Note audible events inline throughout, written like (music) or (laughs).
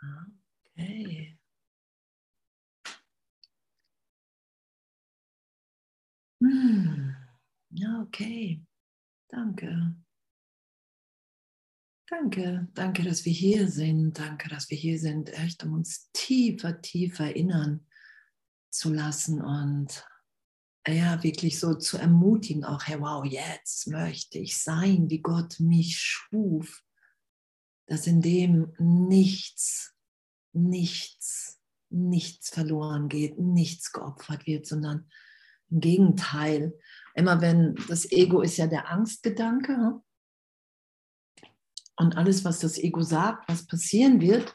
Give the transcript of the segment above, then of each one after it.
Okay. Hm. Okay. Danke. Danke, danke, dass wir hier sind. Danke, dass wir hier sind, echt, um uns tiefer, tiefer erinnern zu lassen und ja, wirklich so zu ermutigen, auch, hey, wow, jetzt möchte ich sein, wie Gott mich schuf, dass in dem nichts, nichts, nichts verloren geht, nichts geopfert wird, sondern im Gegenteil, immer wenn das Ego ist ja der Angstgedanke, hm? und alles, was das Ego sagt, was passieren wird,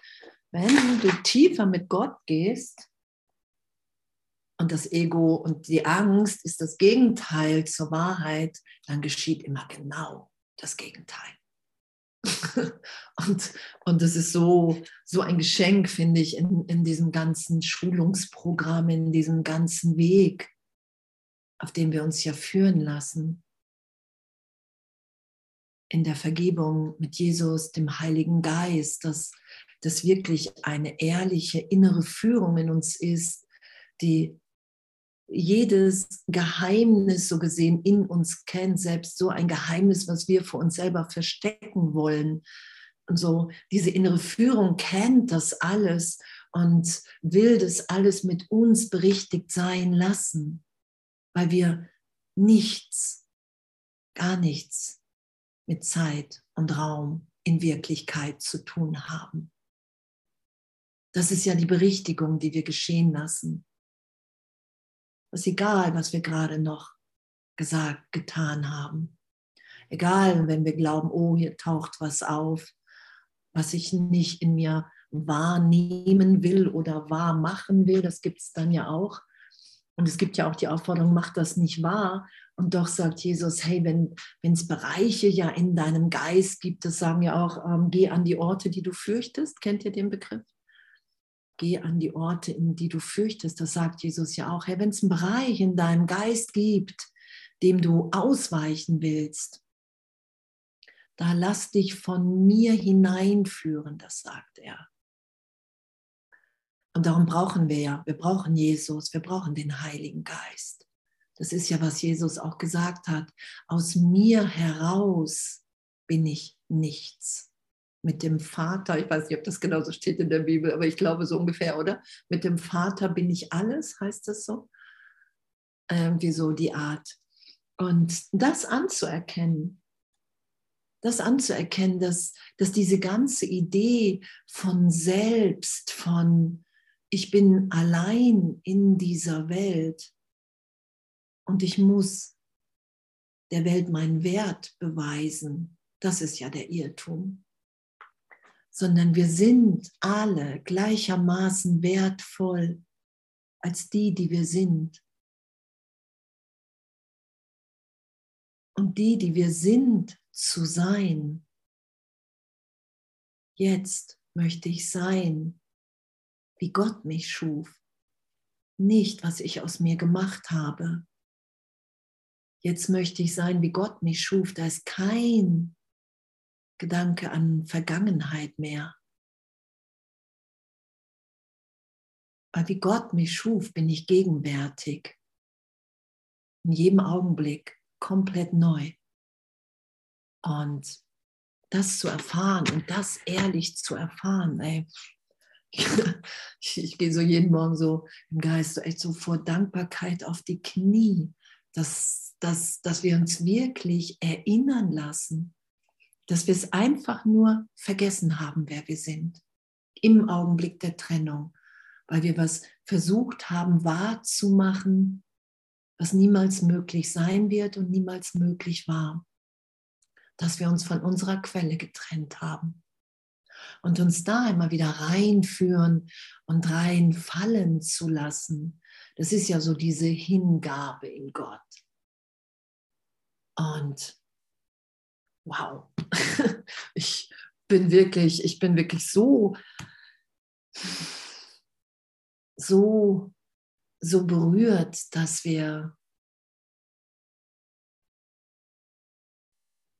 wenn du tiefer mit Gott gehst und das Ego und die Angst ist das Gegenteil zur Wahrheit, dann geschieht immer genau das Gegenteil. Und, und das ist so, so ein Geschenk, finde ich, in, in diesem ganzen Schulungsprogramm, in diesem ganzen Weg, auf dem wir uns ja führen lassen. In der Vergebung mit Jesus, dem Heiligen Geist, dass das wirklich eine ehrliche innere Führung in uns ist, die jedes Geheimnis so gesehen in uns kennt, selbst so ein Geheimnis, was wir vor uns selber verstecken wollen. Und so diese innere Führung kennt das alles und will das alles mit uns berichtigt sein lassen, weil wir nichts, gar nichts mit Zeit und Raum in Wirklichkeit zu tun haben. Das ist ja die Berichtigung, die wir geschehen lassen. Ist egal, was wir gerade noch gesagt, getan haben. Egal, wenn wir glauben, oh, hier taucht was auf, was ich nicht in mir wahrnehmen will oder wahr machen will, das gibt es dann ja auch. Und es gibt ja auch die Aufforderung, mach das nicht wahr. Und doch sagt Jesus, hey, wenn es Bereiche ja in deinem Geist gibt, das sagen ja auch, ähm, geh an die Orte, die du fürchtest. Kennt ihr den Begriff? Geh an die Orte, in die du fürchtest. Das sagt Jesus ja auch. Hey, wenn es einen Bereich in deinem Geist gibt, dem du ausweichen willst, da lass dich von mir hineinführen, das sagt er. Und darum brauchen wir ja, wir brauchen Jesus, wir brauchen den Heiligen Geist. Das ist ja, was Jesus auch gesagt hat. Aus mir heraus bin ich nichts. Mit dem Vater, ich weiß nicht, ob das genauso steht in der Bibel, aber ich glaube so ungefähr, oder? Mit dem Vater bin ich alles, heißt das so? Irgendwie so die Art. Und das anzuerkennen, das anzuerkennen, dass, dass diese ganze Idee von selbst, von ich bin allein in dieser Welt, und ich muss der Welt meinen Wert beweisen. Das ist ja der Irrtum. Sondern wir sind alle gleichermaßen wertvoll als die, die wir sind. Und die, die wir sind, zu sein. Jetzt möchte ich sein, wie Gott mich schuf, nicht was ich aus mir gemacht habe, jetzt möchte ich sein, wie Gott mich schuf. Da ist kein Gedanke an Vergangenheit mehr. Weil wie Gott mich schuf, bin ich gegenwärtig. In jedem Augenblick komplett neu. Und das zu erfahren und das ehrlich zu erfahren, ey. (laughs) Ich, ich gehe so jeden Morgen so im Geist so echt so vor Dankbarkeit auf die Knie, dass dass, dass wir uns wirklich erinnern lassen, dass wir es einfach nur vergessen haben, wer wir sind, im Augenblick der Trennung, weil wir was versucht haben wahrzumachen, was niemals möglich sein wird und niemals möglich war, dass wir uns von unserer Quelle getrennt haben und uns da immer wieder reinführen und reinfallen zu lassen. Das ist ja so diese Hingabe in Gott. Und wow, (laughs) ich bin wirklich, ich bin wirklich so, so, so berührt, dass wir,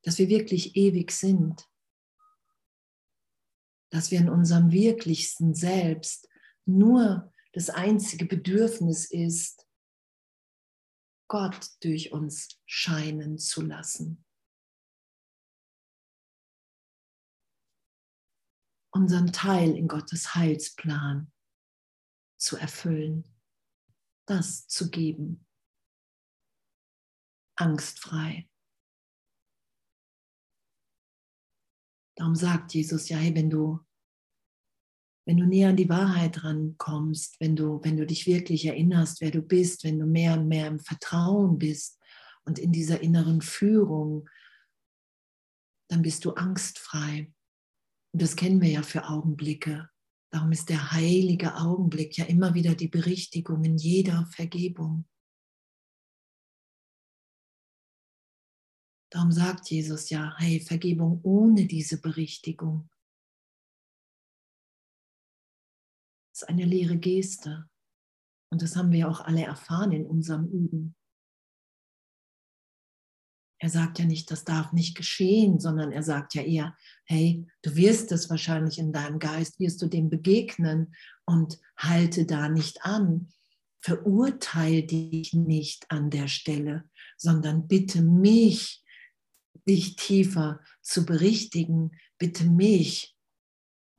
dass wir wirklich ewig sind. dass wir in unserem wirklichsten Selbst nur das einzige Bedürfnis ist, Gott durch uns scheinen zu lassen. Unseren Teil in Gottes Heilsplan zu erfüllen, das zu geben, angstfrei. Darum sagt Jesus, ja, hey, wenn du, wenn du näher an die Wahrheit rankommst, wenn du, wenn du dich wirklich erinnerst, wer du bist, wenn du mehr und mehr im Vertrauen bist und in dieser inneren Führung, dann bist du angstfrei. Und das kennen wir ja für Augenblicke. Darum ist der heilige Augenblick ja immer wieder die Berichtigung in jeder Vergebung. Darum sagt Jesus ja, hey, Vergebung ohne diese Berichtigung ist eine leere Geste. Und das haben wir ja auch alle erfahren in unserem Üben. Er sagt ja nicht, das darf nicht geschehen, sondern er sagt ja eher, hey, du wirst es wahrscheinlich in deinem Geist, wirst du dem begegnen und halte da nicht an. Verurteile dich nicht an der Stelle, sondern bitte mich, dich tiefer zu berichtigen, bitte mich,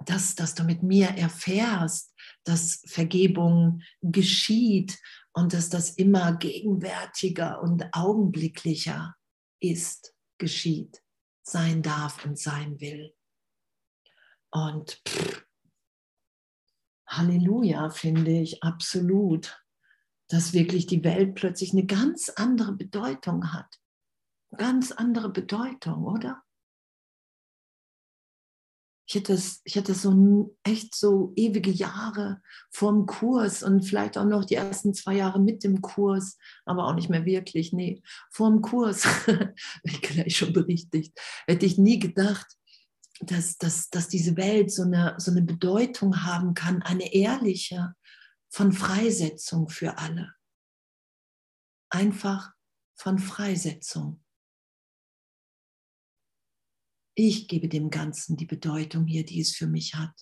dass, dass du mit mir erfährst, dass Vergebung geschieht und dass das immer gegenwärtiger und augenblicklicher ist, geschieht, sein darf und sein will. Und pff, Halleluja, finde ich absolut, dass wirklich die Welt plötzlich eine ganz andere Bedeutung hat ganz andere Bedeutung, oder? Ich hätte, es, ich hätte so echt so ewige Jahre vorm Kurs und vielleicht auch noch die ersten zwei Jahre mit dem Kurs, aber auch nicht mehr wirklich, nee, vorm Kurs, (laughs) ich gleich schon berichtigt, hätte ich nie gedacht, dass, dass, dass diese Welt so eine, so eine Bedeutung haben kann, eine ehrliche von Freisetzung für alle. Einfach von Freisetzung. Ich gebe dem Ganzen die Bedeutung hier, die es für mich hat.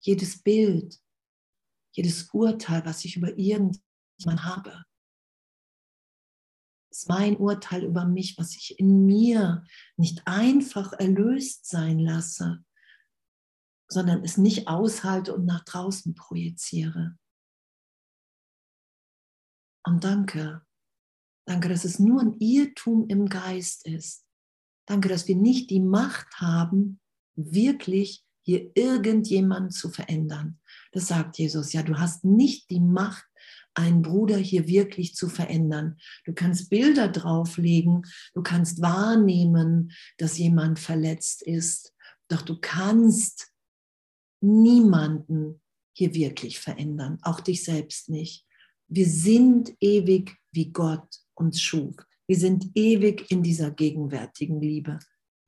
Jedes Bild, jedes Urteil, was ich über irgendjemanden habe, ist mein Urteil über mich, was ich in mir nicht einfach erlöst sein lasse, sondern es nicht aushalte und nach draußen projiziere. Und danke, danke, dass es nur ein Irrtum im Geist ist, Danke, dass wir nicht die Macht haben, wirklich hier irgendjemanden zu verändern. Das sagt Jesus. Ja, du hast nicht die Macht, einen Bruder hier wirklich zu verändern. Du kannst Bilder drauflegen, du kannst wahrnehmen, dass jemand verletzt ist, doch du kannst niemanden hier wirklich verändern, auch dich selbst nicht. Wir sind ewig, wie Gott uns schuf. Wir sind ewig in dieser gegenwärtigen Liebe.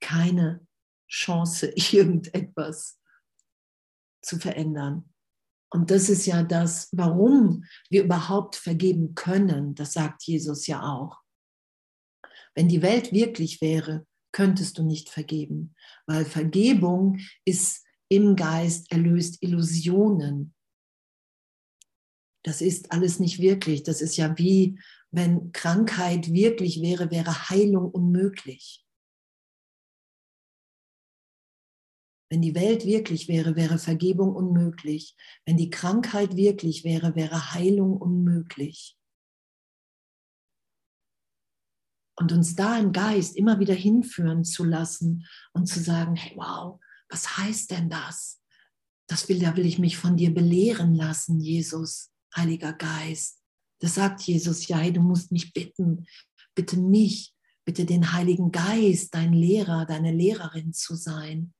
Keine Chance, (laughs) irgendetwas zu verändern. Und das ist ja das, warum wir überhaupt vergeben können. Das sagt Jesus ja auch. Wenn die Welt wirklich wäre, könntest du nicht vergeben, weil Vergebung ist im Geist erlöst Illusionen. Das ist alles nicht wirklich. Das ist ja wie wenn Krankheit wirklich wäre, wäre Heilung unmöglich. Wenn die Welt wirklich wäre, wäre Vergebung unmöglich. Wenn die Krankheit wirklich wäre, wäre Heilung unmöglich. Und uns da im Geist immer wieder hinführen zu lassen und zu sagen, hey, wow, was heißt denn das? Das will, da will ich mich von dir belehren lassen, Jesus, Heiliger Geist. Das sagt Jesus, ja, hey, du musst mich bitten, bitte mich, bitte den Heiligen Geist, dein Lehrer, deine Lehrerin zu sein.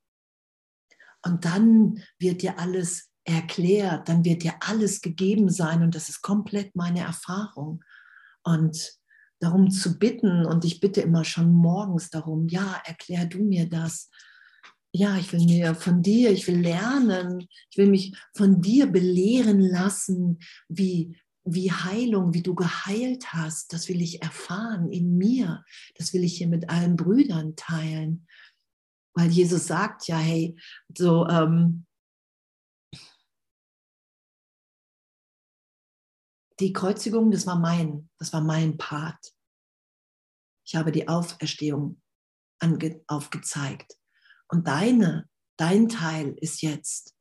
Und dann wird dir alles erklärt, dann wird dir alles gegeben sein und das ist komplett meine Erfahrung. Und darum zu bitten, und ich bitte immer schon morgens darum, ja, erklär du mir das. Ja, ich will mir von dir, ich will lernen, ich will mich von dir belehren lassen, wie, wie Heilung, wie du geheilt hast, das will ich erfahren in mir. Das will ich hier mit allen Brüdern teilen. Weil Jesus sagt ja, hey, so, ähm, die Kreuzigung, das war mein, das war mein Part. Ich habe die Auferstehung aufgezeigt. Und deine, dein Teil ist jetzt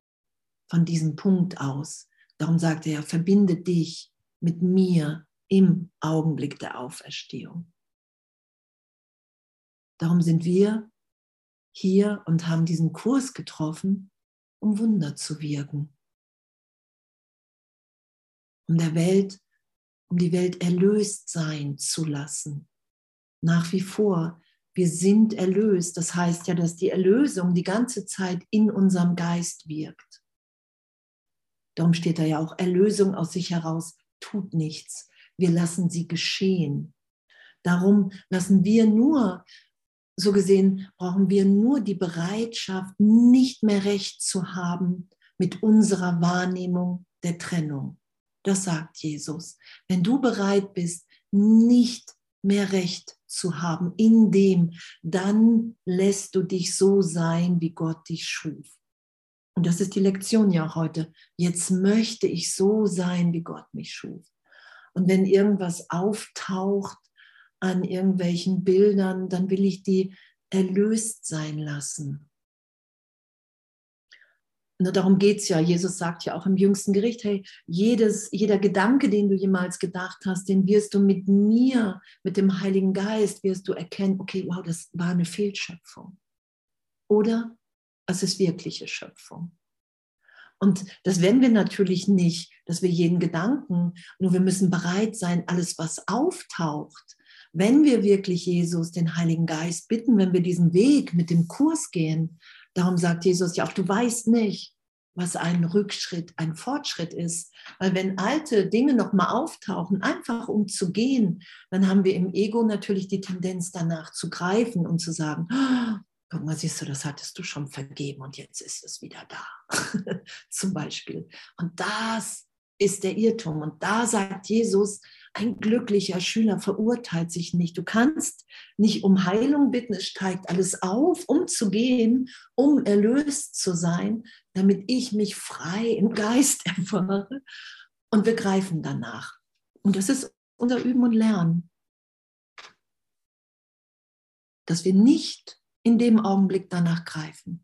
von diesem Punkt aus. Darum sagt er, verbinde dich mit mir im Augenblick der Auferstehung. Darum sind wir hier und haben diesen Kurs getroffen, um Wunder zu wirken. Um der Welt, um die Welt erlöst sein zu lassen. Nach wie vor, wir sind erlöst. Das heißt ja, dass die Erlösung die ganze Zeit in unserem Geist wirkt. Darum steht da ja auch, Erlösung aus sich heraus tut nichts. Wir lassen sie geschehen. Darum lassen wir nur so gesehen brauchen wir nur die Bereitschaft, nicht mehr recht zu haben mit unserer Wahrnehmung der Trennung. Das sagt Jesus. Wenn du bereit bist, nicht mehr recht zu haben in dem, dann lässt du dich so sein, wie Gott dich schuf. Und das ist die Lektion ja auch heute. Jetzt möchte ich so sein, wie Gott mich schuf. Und wenn irgendwas auftaucht, an irgendwelchen Bildern, dann will ich die erlöst sein lassen. Nur darum geht es ja. Jesus sagt ja auch im jüngsten Gericht, hey, jedes, jeder Gedanke, den du jemals gedacht hast, den wirst du mit mir, mit dem Heiligen Geist, wirst du erkennen, okay, wow, das war eine Fehlschöpfung. Oder es ist wirkliche Schöpfung. Und das werden wir natürlich nicht, dass wir jeden Gedanken, nur wir müssen bereit sein, alles, was auftaucht, wenn wir wirklich Jesus, den Heiligen Geist bitten, wenn wir diesen Weg mit dem Kurs gehen, darum sagt Jesus ja auch, du weißt nicht, was ein Rückschritt, ein Fortschritt ist. Weil wenn alte Dinge nochmal auftauchen, einfach um zu gehen, dann haben wir im Ego natürlich die Tendenz danach zu greifen und zu sagen, oh, guck mal, siehst du, das hattest du schon vergeben und jetzt ist es wieder da. (laughs) Zum Beispiel. Und das ist der Irrtum. Und da sagt Jesus, ein glücklicher Schüler verurteilt sich nicht. Du kannst nicht um Heilung bitten, es steigt alles auf, um zu gehen, um erlöst zu sein, damit ich mich frei im Geist (laughs) erfahre. Und wir greifen danach. Und das ist unser Üben und Lernen. Dass wir nicht in dem Augenblick danach greifen.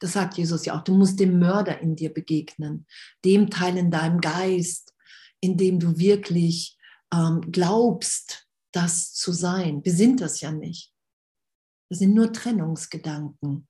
Das sagt Jesus ja auch. Du musst dem Mörder in dir begegnen, dem Teil in deinem Geist, in dem du wirklich ähm, glaubst, das zu sein. Wir sind das ja nicht. Das sind nur Trennungsgedanken,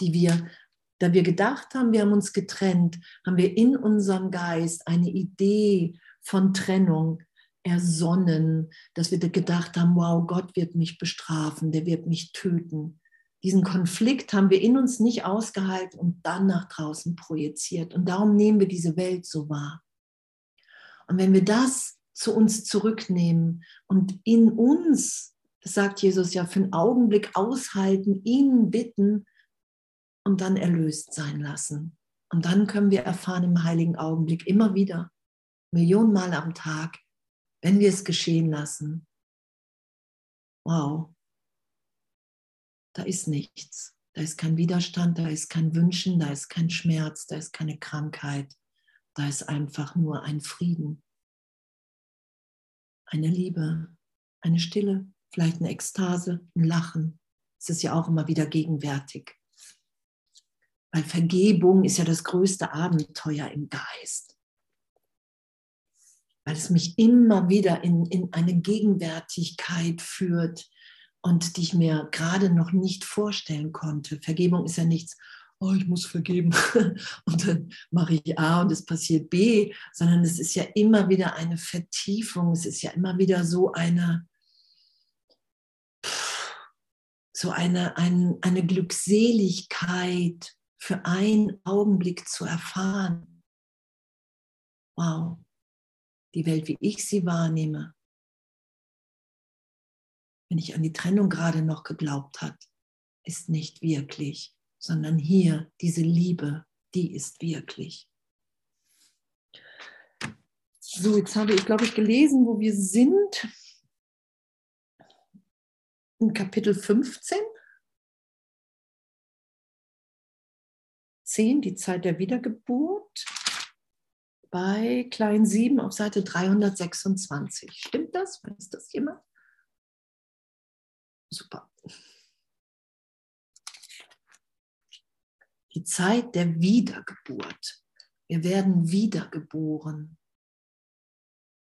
die wir, da wir gedacht haben, wir haben uns getrennt, haben wir in unserem Geist eine Idee von Trennung ersonnen, dass wir gedacht haben, wow, Gott wird mich bestrafen, der wird mich töten. Diesen Konflikt haben wir in uns nicht ausgehalten und dann nach draußen projiziert. Und darum nehmen wir diese Welt so wahr. Und wenn wir das zu uns zurücknehmen und in uns, das sagt Jesus ja, für einen Augenblick aushalten, ihn bitten und dann erlöst sein lassen. Und dann können wir erfahren im heiligen Augenblick immer wieder, Millionenmal am Tag, wenn wir es geschehen lassen. Wow, da ist nichts. Da ist kein Widerstand, da ist kein Wünschen, da ist kein Schmerz, da ist keine Krankheit, da ist einfach nur ein Frieden, eine Liebe, eine Stille, vielleicht eine Ekstase, ein Lachen. Es ist ja auch immer wieder gegenwärtig. Weil Vergebung ist ja das größte Abenteuer im Geist. Weil es mich immer wieder in, in eine Gegenwärtigkeit führt und die ich mir gerade noch nicht vorstellen konnte. Vergebung ist ja nichts, oh, ich muss vergeben (laughs) und dann mache ich A und es passiert B, sondern es ist ja immer wieder eine Vertiefung, es ist ja immer wieder so eine, so eine, ein, eine Glückseligkeit für einen Augenblick zu erfahren. Wow, die Welt, wie ich sie wahrnehme, wenn ich an die Trennung gerade noch geglaubt hat, ist nicht wirklich, sondern hier diese Liebe, die ist wirklich. So, jetzt habe ich, glaube ich, gelesen, wo wir sind. In Kapitel 15. 10, die Zeit der Wiedergeburt bei Klein 7 auf Seite 326. Stimmt das? Weiß das jemand? Super. Die Zeit der Wiedergeburt. Wir werden wiedergeboren.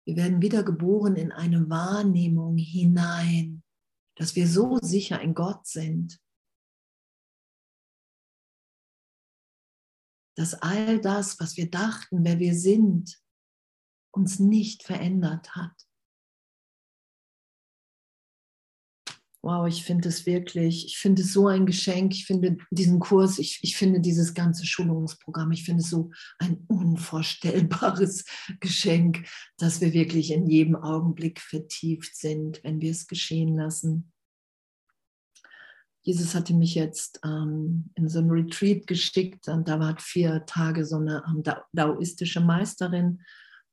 Wir werden wiedergeboren in eine Wahrnehmung hinein, dass wir so sicher in Gott sind, dass all das, was wir dachten, wer wir sind, uns nicht verändert hat. Wow, ich finde es wirklich, ich finde es so ein Geschenk. Ich finde diesen Kurs, ich, ich finde dieses ganze Schulungsprogramm, ich finde es so ein unvorstellbares (laughs) Geschenk, dass wir wirklich in jedem Augenblick vertieft sind, wenn wir es geschehen lassen. Jesus hatte mich jetzt ähm, in so ein Retreat geschickt und da war vier Tage so eine ähm, daoistische Meisterin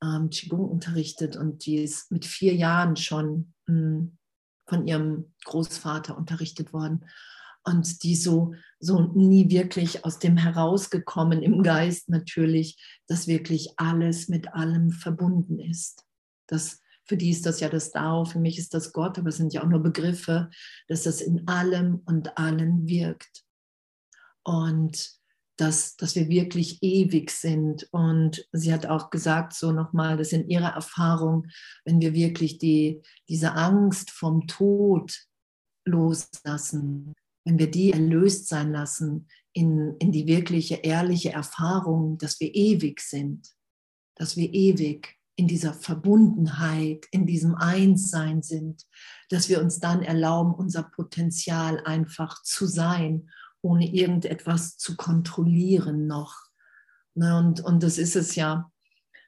ähm, Qigong unterrichtet und die ist mit vier Jahren schon mh, hm, von ihrem Großvater unterrichtet worden und die so, so nie wirklich aus dem herausgekommen im Geist natürlich, dass wirklich alles mit allem verbunden ist. Dass für die ist das ja das Dao, für mich ist das Gott, aber es sind ja auch nur Begriffe, dass das in allem und allen wirkt. Und dass, dass wir wirklich ewig sind. Und sie hat auch gesagt, so nochmal, dass in ihrer Erfahrung, wenn wir wirklich die, diese Angst vom Tod loslassen, wenn wir die erlöst sein lassen in, in die wirkliche, ehrliche Erfahrung, dass wir ewig sind, dass wir ewig in dieser Verbundenheit, in diesem Einssein sind, dass wir uns dann erlauben, unser Potenzial einfach zu sein, ohne irgendetwas zu kontrollieren noch. Ne, und, und das ist es ja.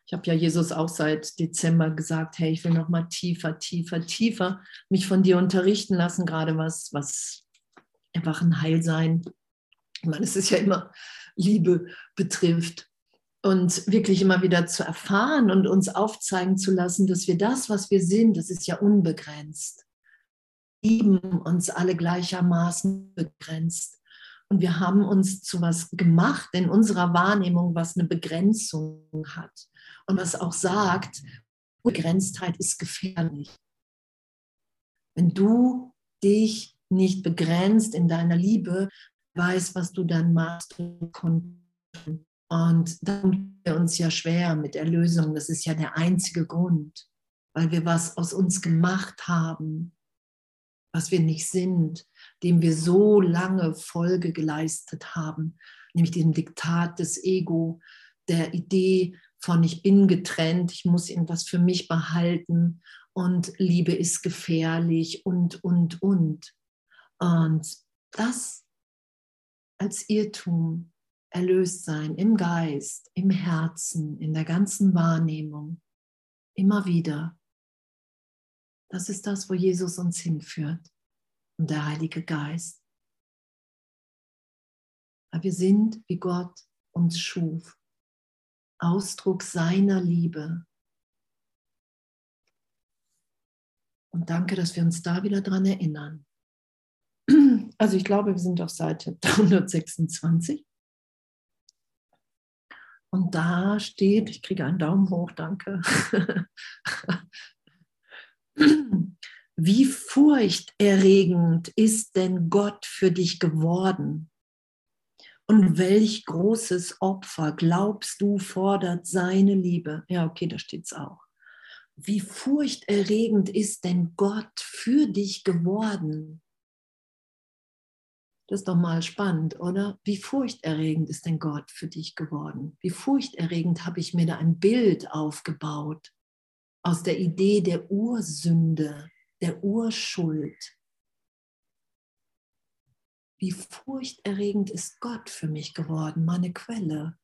Ich habe ja Jesus auch seit Dezember gesagt, hey, ich will noch mal tiefer, tiefer, tiefer mich von dir unterrichten lassen, gerade was, was einfach ein Heilsein, ich meine, es ist ja immer Liebe betrifft und wirklich immer wieder zu erfahren und uns aufzeigen zu lassen, dass wir das, was wir sind, das ist ja unbegrenzt. Lieben uns alle gleichermaßen begrenzt. Und wir haben uns zu was gemacht in unserer Wahrnehmung, was eine Begrenzung hat und was auch sagt, Begrenztheit ist gefährlich. Wenn du dich nicht begrenzt in deiner Liebe, weißt, was du dann machst. Und dann tun wir uns ja schwer mit Erlösung. Das ist ja der einzige Grund, weil wir was aus uns gemacht haben, was wir nicht sind, dem wir so lange Folge geleistet haben, nämlich dem Diktat des Ego, der Idee von ich bin getrennt, ich muss irgendwas für mich behalten und Liebe ist gefährlich und, und, und. Und das als Irrtum erlöst sein im Geist, im Herzen, in der ganzen Wahrnehmung, immer wieder. Das ist das, wo Jesus uns hinführt und der Heilige Geist. Weil wir sind, wie Gott uns schuf, Ausdruck seiner Liebe. Und danke, dass wir uns da wieder dran erinnern. (clears throat) Also ich glaube, wir sind auf Seite (laughs) 326. Und da steht, ich kriege einen Daumen hoch, danke. (laughs) Wie furchterregend ist denn Gott für dich geworden? Und welch großes Opfer glaubst du fordert seine Liebe? Ja, okay, da steht es auch. Wie furchterregend ist denn Gott für dich geworden? Das ist doch mal spannend, oder? Wie furchterregend ist denn Gott für dich geworden? Wie furchterregend habe ich mir da ein Bild aufgebaut aus der Idee der Ursünde, der Urschuld. Wie furchterregend ist Gott für mich geworden, meine Quelle,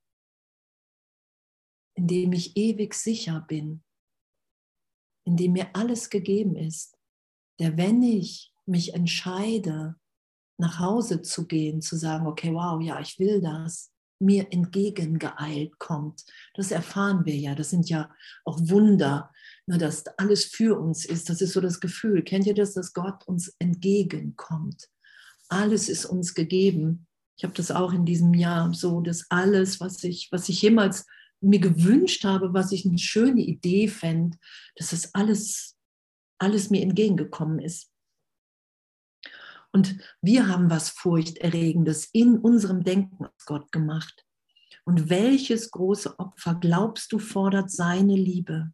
in dem ich ewig sicher bin, in dem mir alles gegeben ist, der, wenn ich mich entscheide, nach Hause zu gehen, zu sagen, okay, wow, ja, ich will das, mir entgegengeeilt kommt. Das erfahren wir ja. Das sind ja auch Wunder, ne, dass alles für uns ist. Das ist so das Gefühl. Kennt ihr das, dass Gott uns entgegenkommt? Alles ist uns gegeben Ich habe das auch in diesem Jahr so, dass alles, was ich, was ich jemals mir gewünscht habe, was ich eine schöne Idee fände, dass das alles, alles mir entgegengekommen ist. Und wir haben was Furchterregendes in unserem Denken aus Gott gemacht. Und welches große Opfer glaubst du fordert seine Liebe?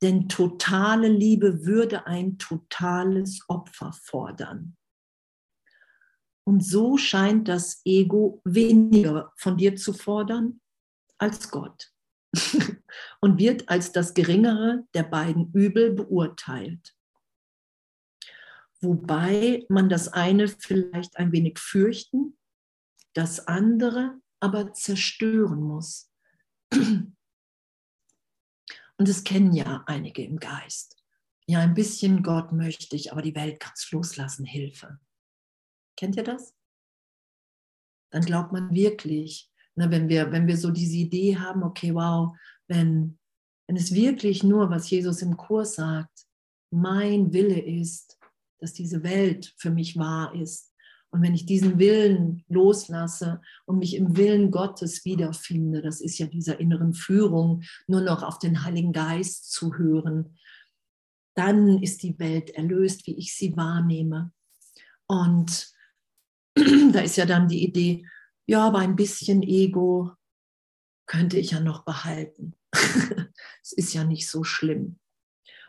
Denn totale Liebe würde ein totales Opfer fordern. Und so scheint das Ego weniger von dir zu fordern als Gott (laughs) und wird als das geringere der beiden Übel beurteilt. Wobei man das eine vielleicht ein wenig fürchten, das andere aber zerstören muss. Und es kennen ja einige im Geist. Ja, ein bisschen Gott möchte ich, aber die Welt kann es loslassen, Hilfe. Kennt ihr das? Dann glaubt man wirklich, ne, wenn, wir, wenn wir so diese Idee haben, okay, wow, wenn, wenn es wirklich nur, was Jesus im Kurs sagt, mein Wille ist, dass diese Welt für mich wahr ist. Und wenn ich diesen Willen loslasse und mich im Willen Gottes wiederfinde, das ist ja dieser inneren Führung, nur noch auf den Heiligen Geist zu hören, dann ist die Welt erlöst, wie ich sie wahrnehme. Und (clears throat) da ist ja dann die Idee, ja, aber ein bisschen Ego könnte ich ja noch behalten. (laughs) es ist ja nicht so schlimm.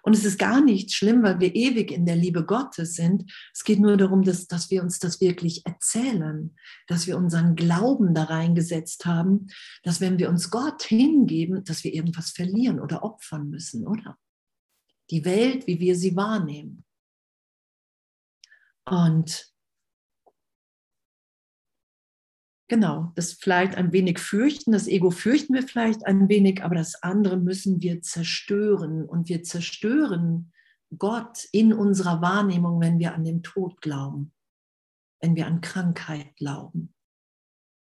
Und es ist gar nicht schlimm, weil wir ewig in der Liebe Gottes sind. Es geht nur darum, dass, dass wir uns das wirklich erzählen, dass wir unseren Glauben da reingesetzt haben, dass wenn wir uns Gott hingeben, dass wir irgendwas verlieren oder opfern müssen, oder? Die Welt, wie wir sie wahrnehmen. Und Genau, das vielleicht ein wenig fürchten, das Ego fürchten wir vielleicht ein wenig, aber das andere müssen wir zerstören. Und wir zerstören Gott in unserer Wahrnehmung, wenn wir an den Tod glauben, wenn wir an Krankheit glauben,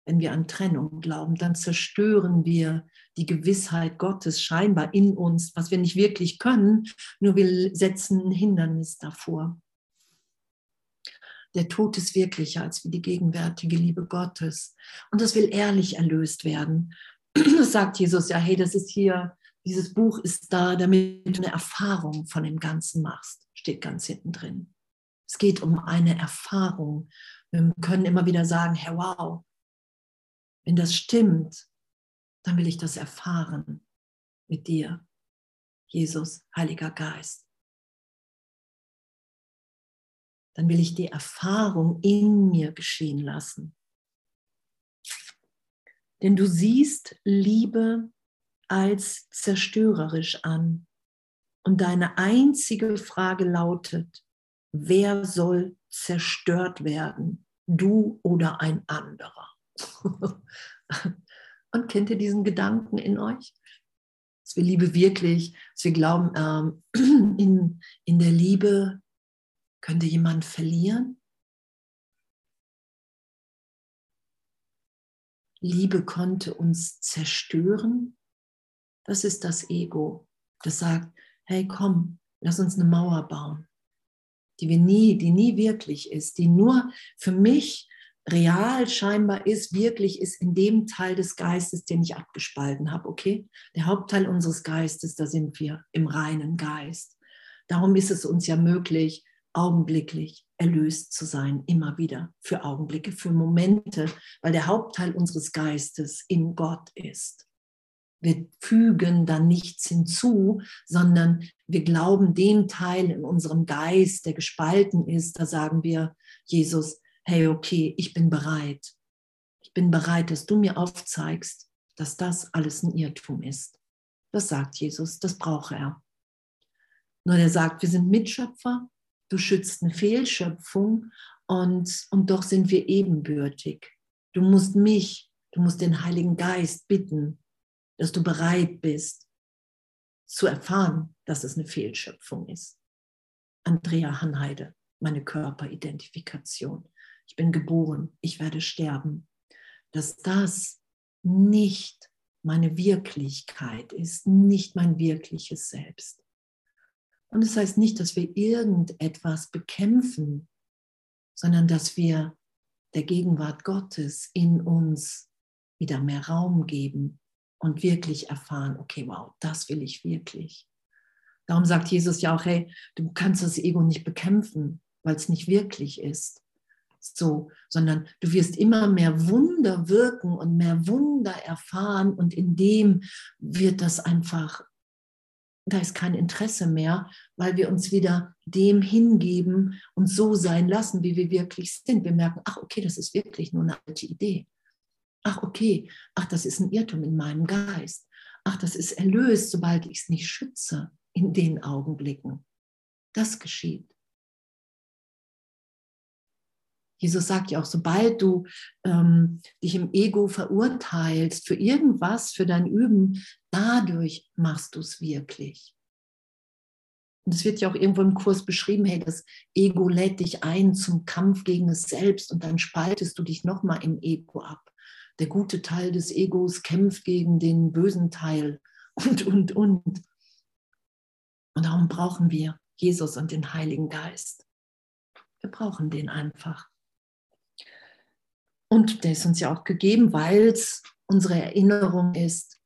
wenn wir an Trennung glauben, dann zerstören wir die Gewissheit Gottes scheinbar in uns, was wir nicht wirklich können, nur wir setzen ein Hindernis davor der Tod ist wirklicher als wie die gegenwärtige Liebe Gottes. Und das will ehrlich erlöst werden. (clears throat) Das sagt Jesus ja, hey, das ist hier, dieses Buch ist da, damit du eine Erfahrung von dem Ganzen machst. Steht ganz hinten drin. Es geht um eine Erfahrung. Wir können immer wieder sagen, Herr, wow, wenn das stimmt, dann will ich das erfahren mit dir, Jesus, Heiliger Geist. Dann will ich die Erfahrung in mir geschehen lassen. Denn du siehst Liebe als zerstörerisch an. Und deine einzige Frage lautet, wer soll zerstört werden, du oder ein anderer? (laughs) Und kennt ihr diesen Gedanken in euch? Dass wir Liebe wirklich, dass wir glauben, ähm, (clears throat) in, in der Liebe könnte jemand verlieren? Liebe konnte uns zerstören. Das ist das Ego, das sagt, hey komm, lass uns eine Mauer bauen, die wir nie, die nie wirklich ist, die nur für mich real scheinbar ist, wirklich ist in dem Teil des Geistes, den ich abgespalten habe, okay? Der Hauptteil unseres Geistes, da sind wir im reinen Geist. Darum ist es uns ja möglich, augenblicklich erlöst zu sein, immer wieder für Augenblicke, für Momente, weil der Hauptteil unseres Geistes in Gott ist. Wir fügen da nichts hinzu, sondern wir glauben dem Teil in unserem Geist, der gespalten ist, da sagen wir, Jesus, hey, okay, ich bin bereit. Ich bin bereit, dass du mir aufzeigst, dass das alles ein Irrtum ist. Das sagt Jesus, das brauche er. Nur er sagt, wir sind Mitschöpfer du schützt eine Fehlschöpfung und, und doch sind wir ebenbürtig. Du musst mich, du musst den Heiligen Geist bitten, dass du bereit bist zu erfahren, dass es eine Fehlschöpfung ist. Andrea Hanheide, meine Körperidentifikation. Ich bin geboren, ich werde sterben. Dass das nicht meine Wirklichkeit ist, nicht mein wirkliches Selbst. Und das heißt nicht, dass wir irgendetwas bekämpfen, sondern dass wir der Gegenwart Gottes in uns wieder mehr Raum geben und wirklich erfahren, okay, wow, das will ich wirklich. Darum sagt Jesus ja auch, hey, du kannst das Ego nicht bekämpfen, weil es nicht wirklich ist. So, sondern du wirst immer mehr Wunder wirken und mehr Wunder erfahren und in dem wird das einfach, da ist kein Interesse mehr, weil wir uns wieder dem hingeben und so sein lassen, wie wir wirklich sind. Wir merken, ach okay, das ist wirklich nur eine alte Idee. Ach okay, ach das ist ein Irrtum in meinem Geist. Ach, das ist erlöst, sobald ich es nicht schütze in den Augenblicken. Das geschieht. Jesus sagt ja auch, sobald du ähm, dich im Ego verurteilst für irgendwas, für dein Üben, dadurch machst du es wirklich. Und es wird ja auch irgendwo im Kurs beschrieben, hey, das Ego lädt dich ein zum Kampf gegen es selbst und dann spaltest du dich nochmal im Ego ab. Der gute Teil des Egos kämpft gegen den bösen Teil (laughs) und, und, und. Und darum brauchen wir Jesus und den Heiligen Geist. Wir brauchen den einfach. Und der ist uns ja auch gegeben, weil es unsere Erinnerung ist,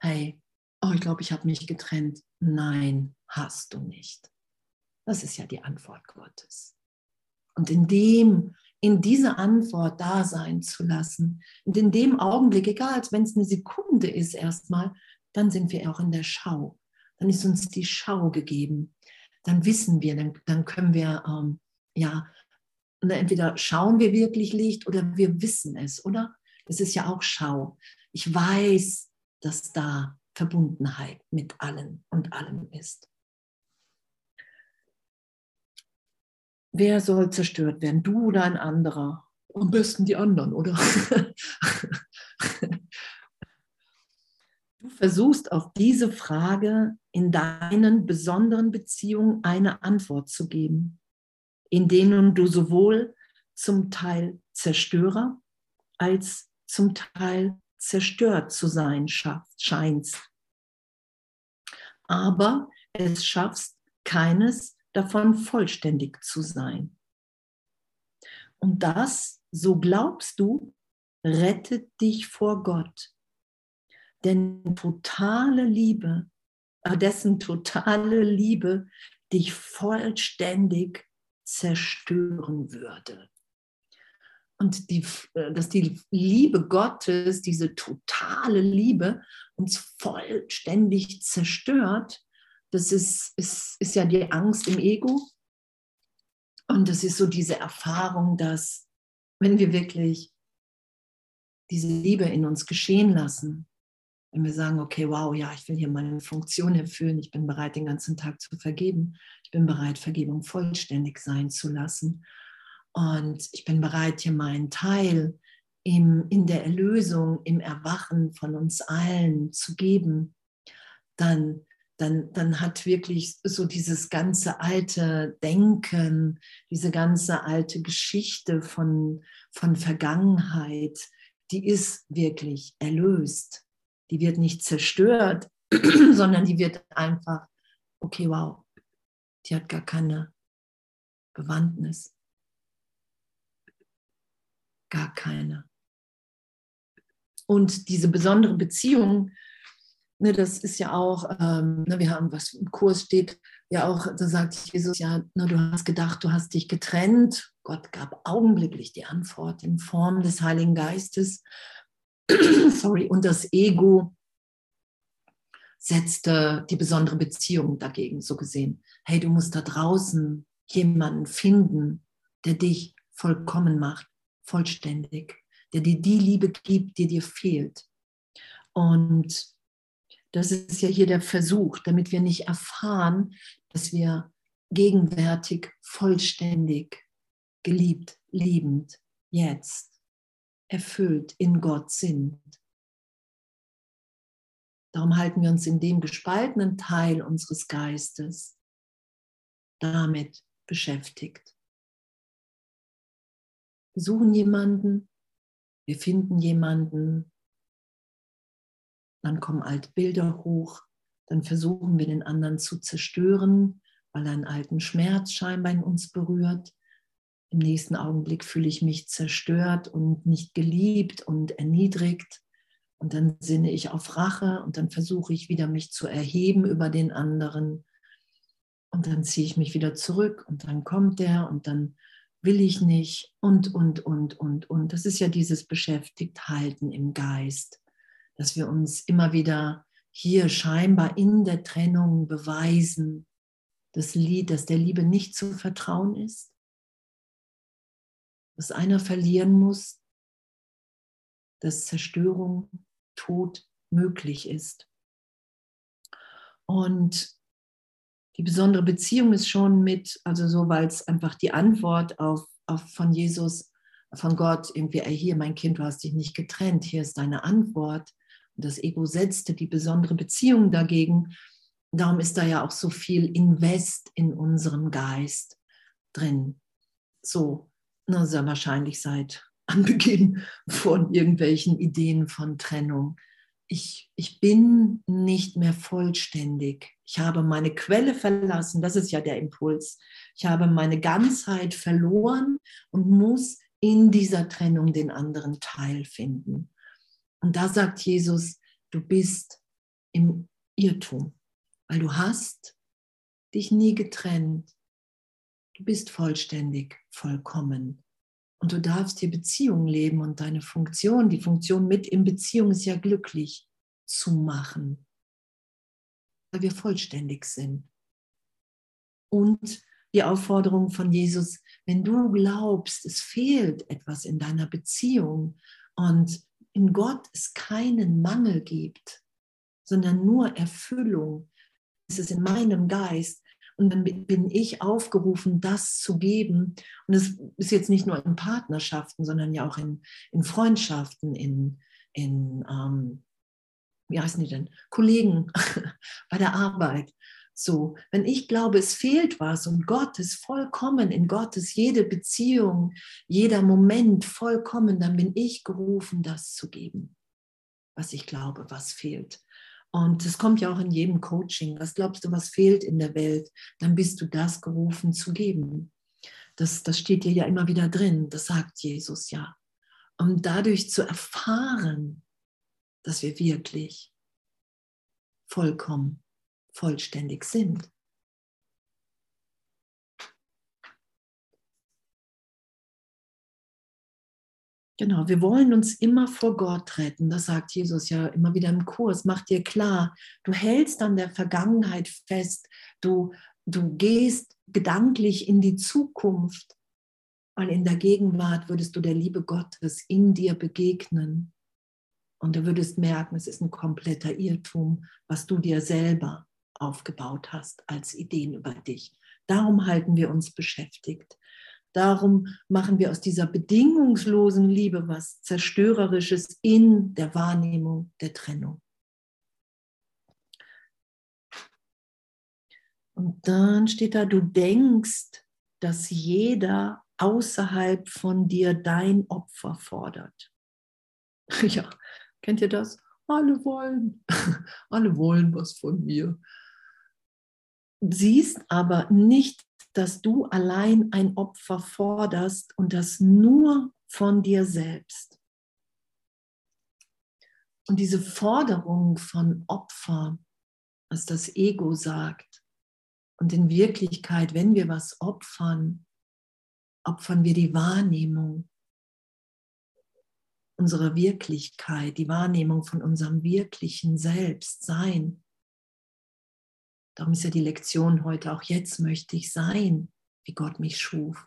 hey, oh, ich glaube, ich habe mich getrennt. Nein, hast du nicht. Das ist ja die Antwort Gottes. Und in dem, in dieser Antwort da sein zu lassen und in dem Augenblick, egal, als wenn es eine Sekunde ist erstmal, dann sind wir auch in der Schau dann ist uns die Schau gegeben. Dann wissen wir, dann, dann können wir, ähm, ja, entweder schauen wir wirklich Licht oder wir wissen es, oder? Das ist ja auch Schau. Ich weiß, dass da Verbundenheit mit allen und allem ist. Wer soll zerstört werden? Du oder ein anderer? Am besten die anderen, oder? Du versuchst auf diese Frage in deinen besonderen Beziehungen eine Antwort zu geben, in denen du sowohl zum Teil Zerstörer als zum Teil zerstört zu sein scheinst. Aber es schaffst keines davon vollständig zu sein. Und das, so glaubst du, rettet dich vor Gott denn totale Liebe, äh, dessen totale Liebe dich vollständig zerstören würde. Und die, äh, dass die Liebe Gottes, diese totale Liebe, uns vollständig zerstört, das ist, ist, ist ja die Angst im Ego. Und das ist so diese Erfahrung, dass wenn wir wirklich diese Liebe in uns geschehen lassen, wenn wir sagen, okay, wow, ja, ich will hier meine Funktion erfüllen, ich bin bereit, den ganzen Tag zu vergeben, ich bin bereit, Vergebung vollständig sein zu lassen und ich bin bereit, hier meinen Teil im, in der Erlösung, im Erwachen von uns allen zu geben, dann, dann, dann hat wirklich so dieses ganze alte Denken, diese ganze alte Geschichte von, von Vergangenheit, die ist wirklich erlöst die wird nicht zerstört, (clears throat) sondern die wird einfach, okay, wow, die hat gar keine Bewandtnis. Gar keine. Und diese besondere Beziehung, ne, das ist ja auch, ähm, ne, wir haben, was im Kurs steht, ja auch, da sagt Jesus ja, ne, du hast gedacht, du hast dich getrennt. Gott gab augenblicklich die Antwort in Form des Heiligen Geistes. (clears throat) sorry, und das Ego setzte die besondere Beziehung dagegen, so gesehen. Hey, du musst da draußen jemanden finden, der dich vollkommen macht, vollständig, der dir die Liebe gibt, die dir fehlt. Und das ist ja hier der Versuch, damit wir nicht erfahren, dass wir gegenwärtig vollständig, geliebt, liebend, jetzt erfüllt in Gott sind. Darum halten wir uns in dem gespaltenen Teil unseres Geistes damit beschäftigt. Wir suchen jemanden, wir finden jemanden, dann kommen alte Bilder hoch, dann versuchen wir den anderen zu zerstören, weil er einen alten Schmerz scheinbar in uns berührt. im nächsten Augenblick fühle ich mich zerstört und nicht geliebt und erniedrigt. Und dann sinne ich auf Rache und dann versuche ich wieder mich zu erheben über den anderen. Und dann ziehe ich mich wieder zurück und dann kommt der und dann will ich nicht und, und, und, und, und. Das ist ja dieses Beschäftigthalten im Geist, dass wir uns immer wieder hier scheinbar in der Trennung beweisen, das Lied, dass der Liebe nicht zu vertrauen ist, dass einer verlieren muss, dass Zerstörung, Tod möglich ist. Und die besondere Beziehung ist schon mit, also so, weil es einfach die Antwort auf, auf von Jesus, von Gott, irgendwie, ey, hier, mein Kind, du hast dich nicht getrennt, hier ist deine Antwort. Und das Ego setzte die besondere Beziehung dagegen. Darum ist da ja auch so viel Invest in unserem Geist drin. So, na, sehr wahrscheinlich seit (laughs) Anbeginn von irgendwelchen Ideen von Trennung. Ich, ich bin nicht mehr vollständig. Ich habe meine Quelle verlassen, das ist ja der Impuls. Ich habe meine Ganzheit verloren und muss in dieser Trennung den anderen Teil finden. Und da sagt Jesus, du bist im Irrtum, weil du hast dich nie getrennt. Du bist vollständig, vollkommen. Und du darfst hier Beziehung leben und deine Funktion, die Funktion mit in Beziehung ist ja glücklich zu machen, weil wir vollständig sind. Und die Aufforderung von Jesus, wenn du glaubst, es fehlt etwas in deiner Beziehung und in Gott es keinen Mangel gibt, sondern nur Erfüllung. Es ist in meinem Geist. Und dann bin ich aufgerufen, das zu geben. Und es ist jetzt nicht nur in Partnerschaften, sondern ja auch in, in Freundschaften, in, in ähm, wie heißen die denn? Kollegen (laughs) bei der Arbeit. So, wenn ich glaube, es fehlt was und Gott ist vollkommen, in Gott ist jede Beziehung, jeder Moment vollkommen, dann bin ich gerufen, das zu geben, was ich glaube, was fehlt. Und das kommt ja auch in jedem Coaching. Was glaubst du, was fehlt in der Welt? Dann bist du das gerufen zu geben. Das, das steht dir ja immer wieder drin. Das sagt Jesus ja. Um dadurch zu erfahren, dass wir wirklich vollkommen vollständig sind. Genau, wir wollen uns immer vor Gott retten. Das sagt Jesus ja immer wieder im Kurs. Mach dir klar, du hältst an der Vergangenheit fest. Du, du gehst gedanklich in die Zukunft, weil in der Gegenwart würdest du der Liebe Gottes in dir begegnen. Und du würdest merken, es ist ein kompletter Irrtum, was du dir selber aufgebaut hast als Ideen über dich. Darum halten wir uns beschäftigt. Darum machen wir aus dieser bedingungslosen Liebe was Zerstörerisches in der Wahrnehmung der Trennung. Und dann steht da, du denkst, dass jeder außerhalb von dir dein Opfer fordert. (laughs) Ja, kennt ihr das? Alle wollen, (laughs) alle wollen was von mir siehst aber nicht, dass du allein ein Opfer forderst und das nur von dir selbst. Und diese Forderung von Opfer, was das Ego sagt, und in Wirklichkeit, wenn wir was opfern, opfern wir die Wahrnehmung unserer Wirklichkeit, die Wahrnehmung von unserem wirklichen Selbstsein. Darum ist ja die Lektion heute auch jetzt möchte ich sein, wie Gott mich schuf.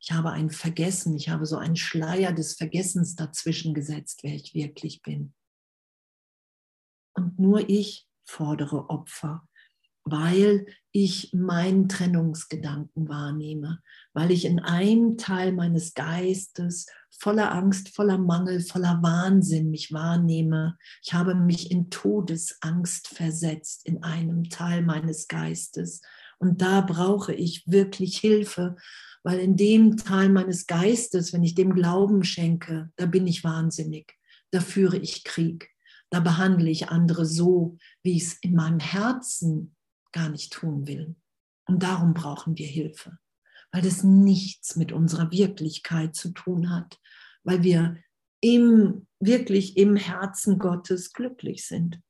Ich habe ein Vergessen, ich habe so einen Schleier des Vergessens dazwischen gesetzt, wer ich wirklich bin. Und nur ich fordere Opfer weil ich meinen Trennungsgedanken wahrnehme, weil ich in einem Teil meines Geistes voller Angst, voller Mangel, voller Wahnsinn mich wahrnehme. Ich habe mich in Todesangst versetzt in einem Teil meines Geistes. Und da brauche ich wirklich Hilfe, weil in dem Teil meines Geistes, wenn ich dem Glauben schenke, da bin ich wahnsinnig, da führe ich Krieg, da behandle ich andere so, wie ich es in meinem Herzen gar nicht tun will. Und darum brauchen wir Hilfe. weil das nichts mit unserer Wirklichkeit zu tun hat, weil wir im, wirklich im Herzen Gottes glücklich sind.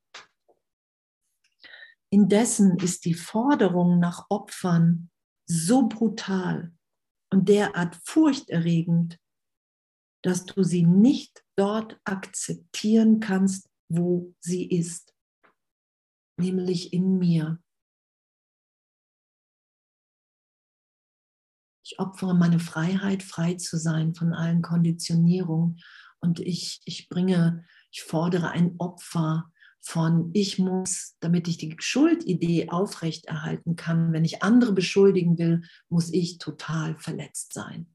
Indessen ist die Forderung nach Opfern so brutal und derart furchterregend, dass du sie nicht dort akzeptieren kannst, wo sie ist, nämlich in mir. Opfere meine Freiheit, frei zu sein von allen Konditionierungen. Und ich, ich bringe, ich fordere ein Opfer von ich muss, damit ich die Schuldidee aufrechterhalten kann, wenn ich andere beschuldigen will, muss ich total verletzt sein.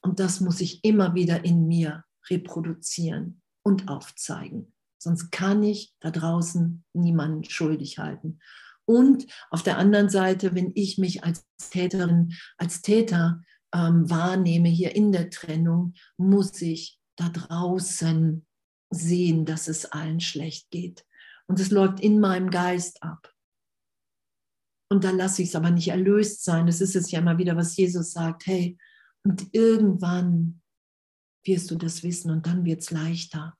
Und das muss ich immer wieder in mir reproduzieren und aufzeigen. Sonst kann ich da draußen niemanden schuldig halten. Und auf der anderen Seite, wenn ich mich als Täterin, als Täter ähm, wahrnehme hier in der Trennung, muss ich da draußen sehen, dass es allen schlecht geht. Und es läuft in meinem Geist ab. Und da lasse ich es aber nicht erlöst sein. Das ist es ja immer wieder, was Jesus sagt. Hey, und irgendwann wirst du das wissen und dann wird es leichter.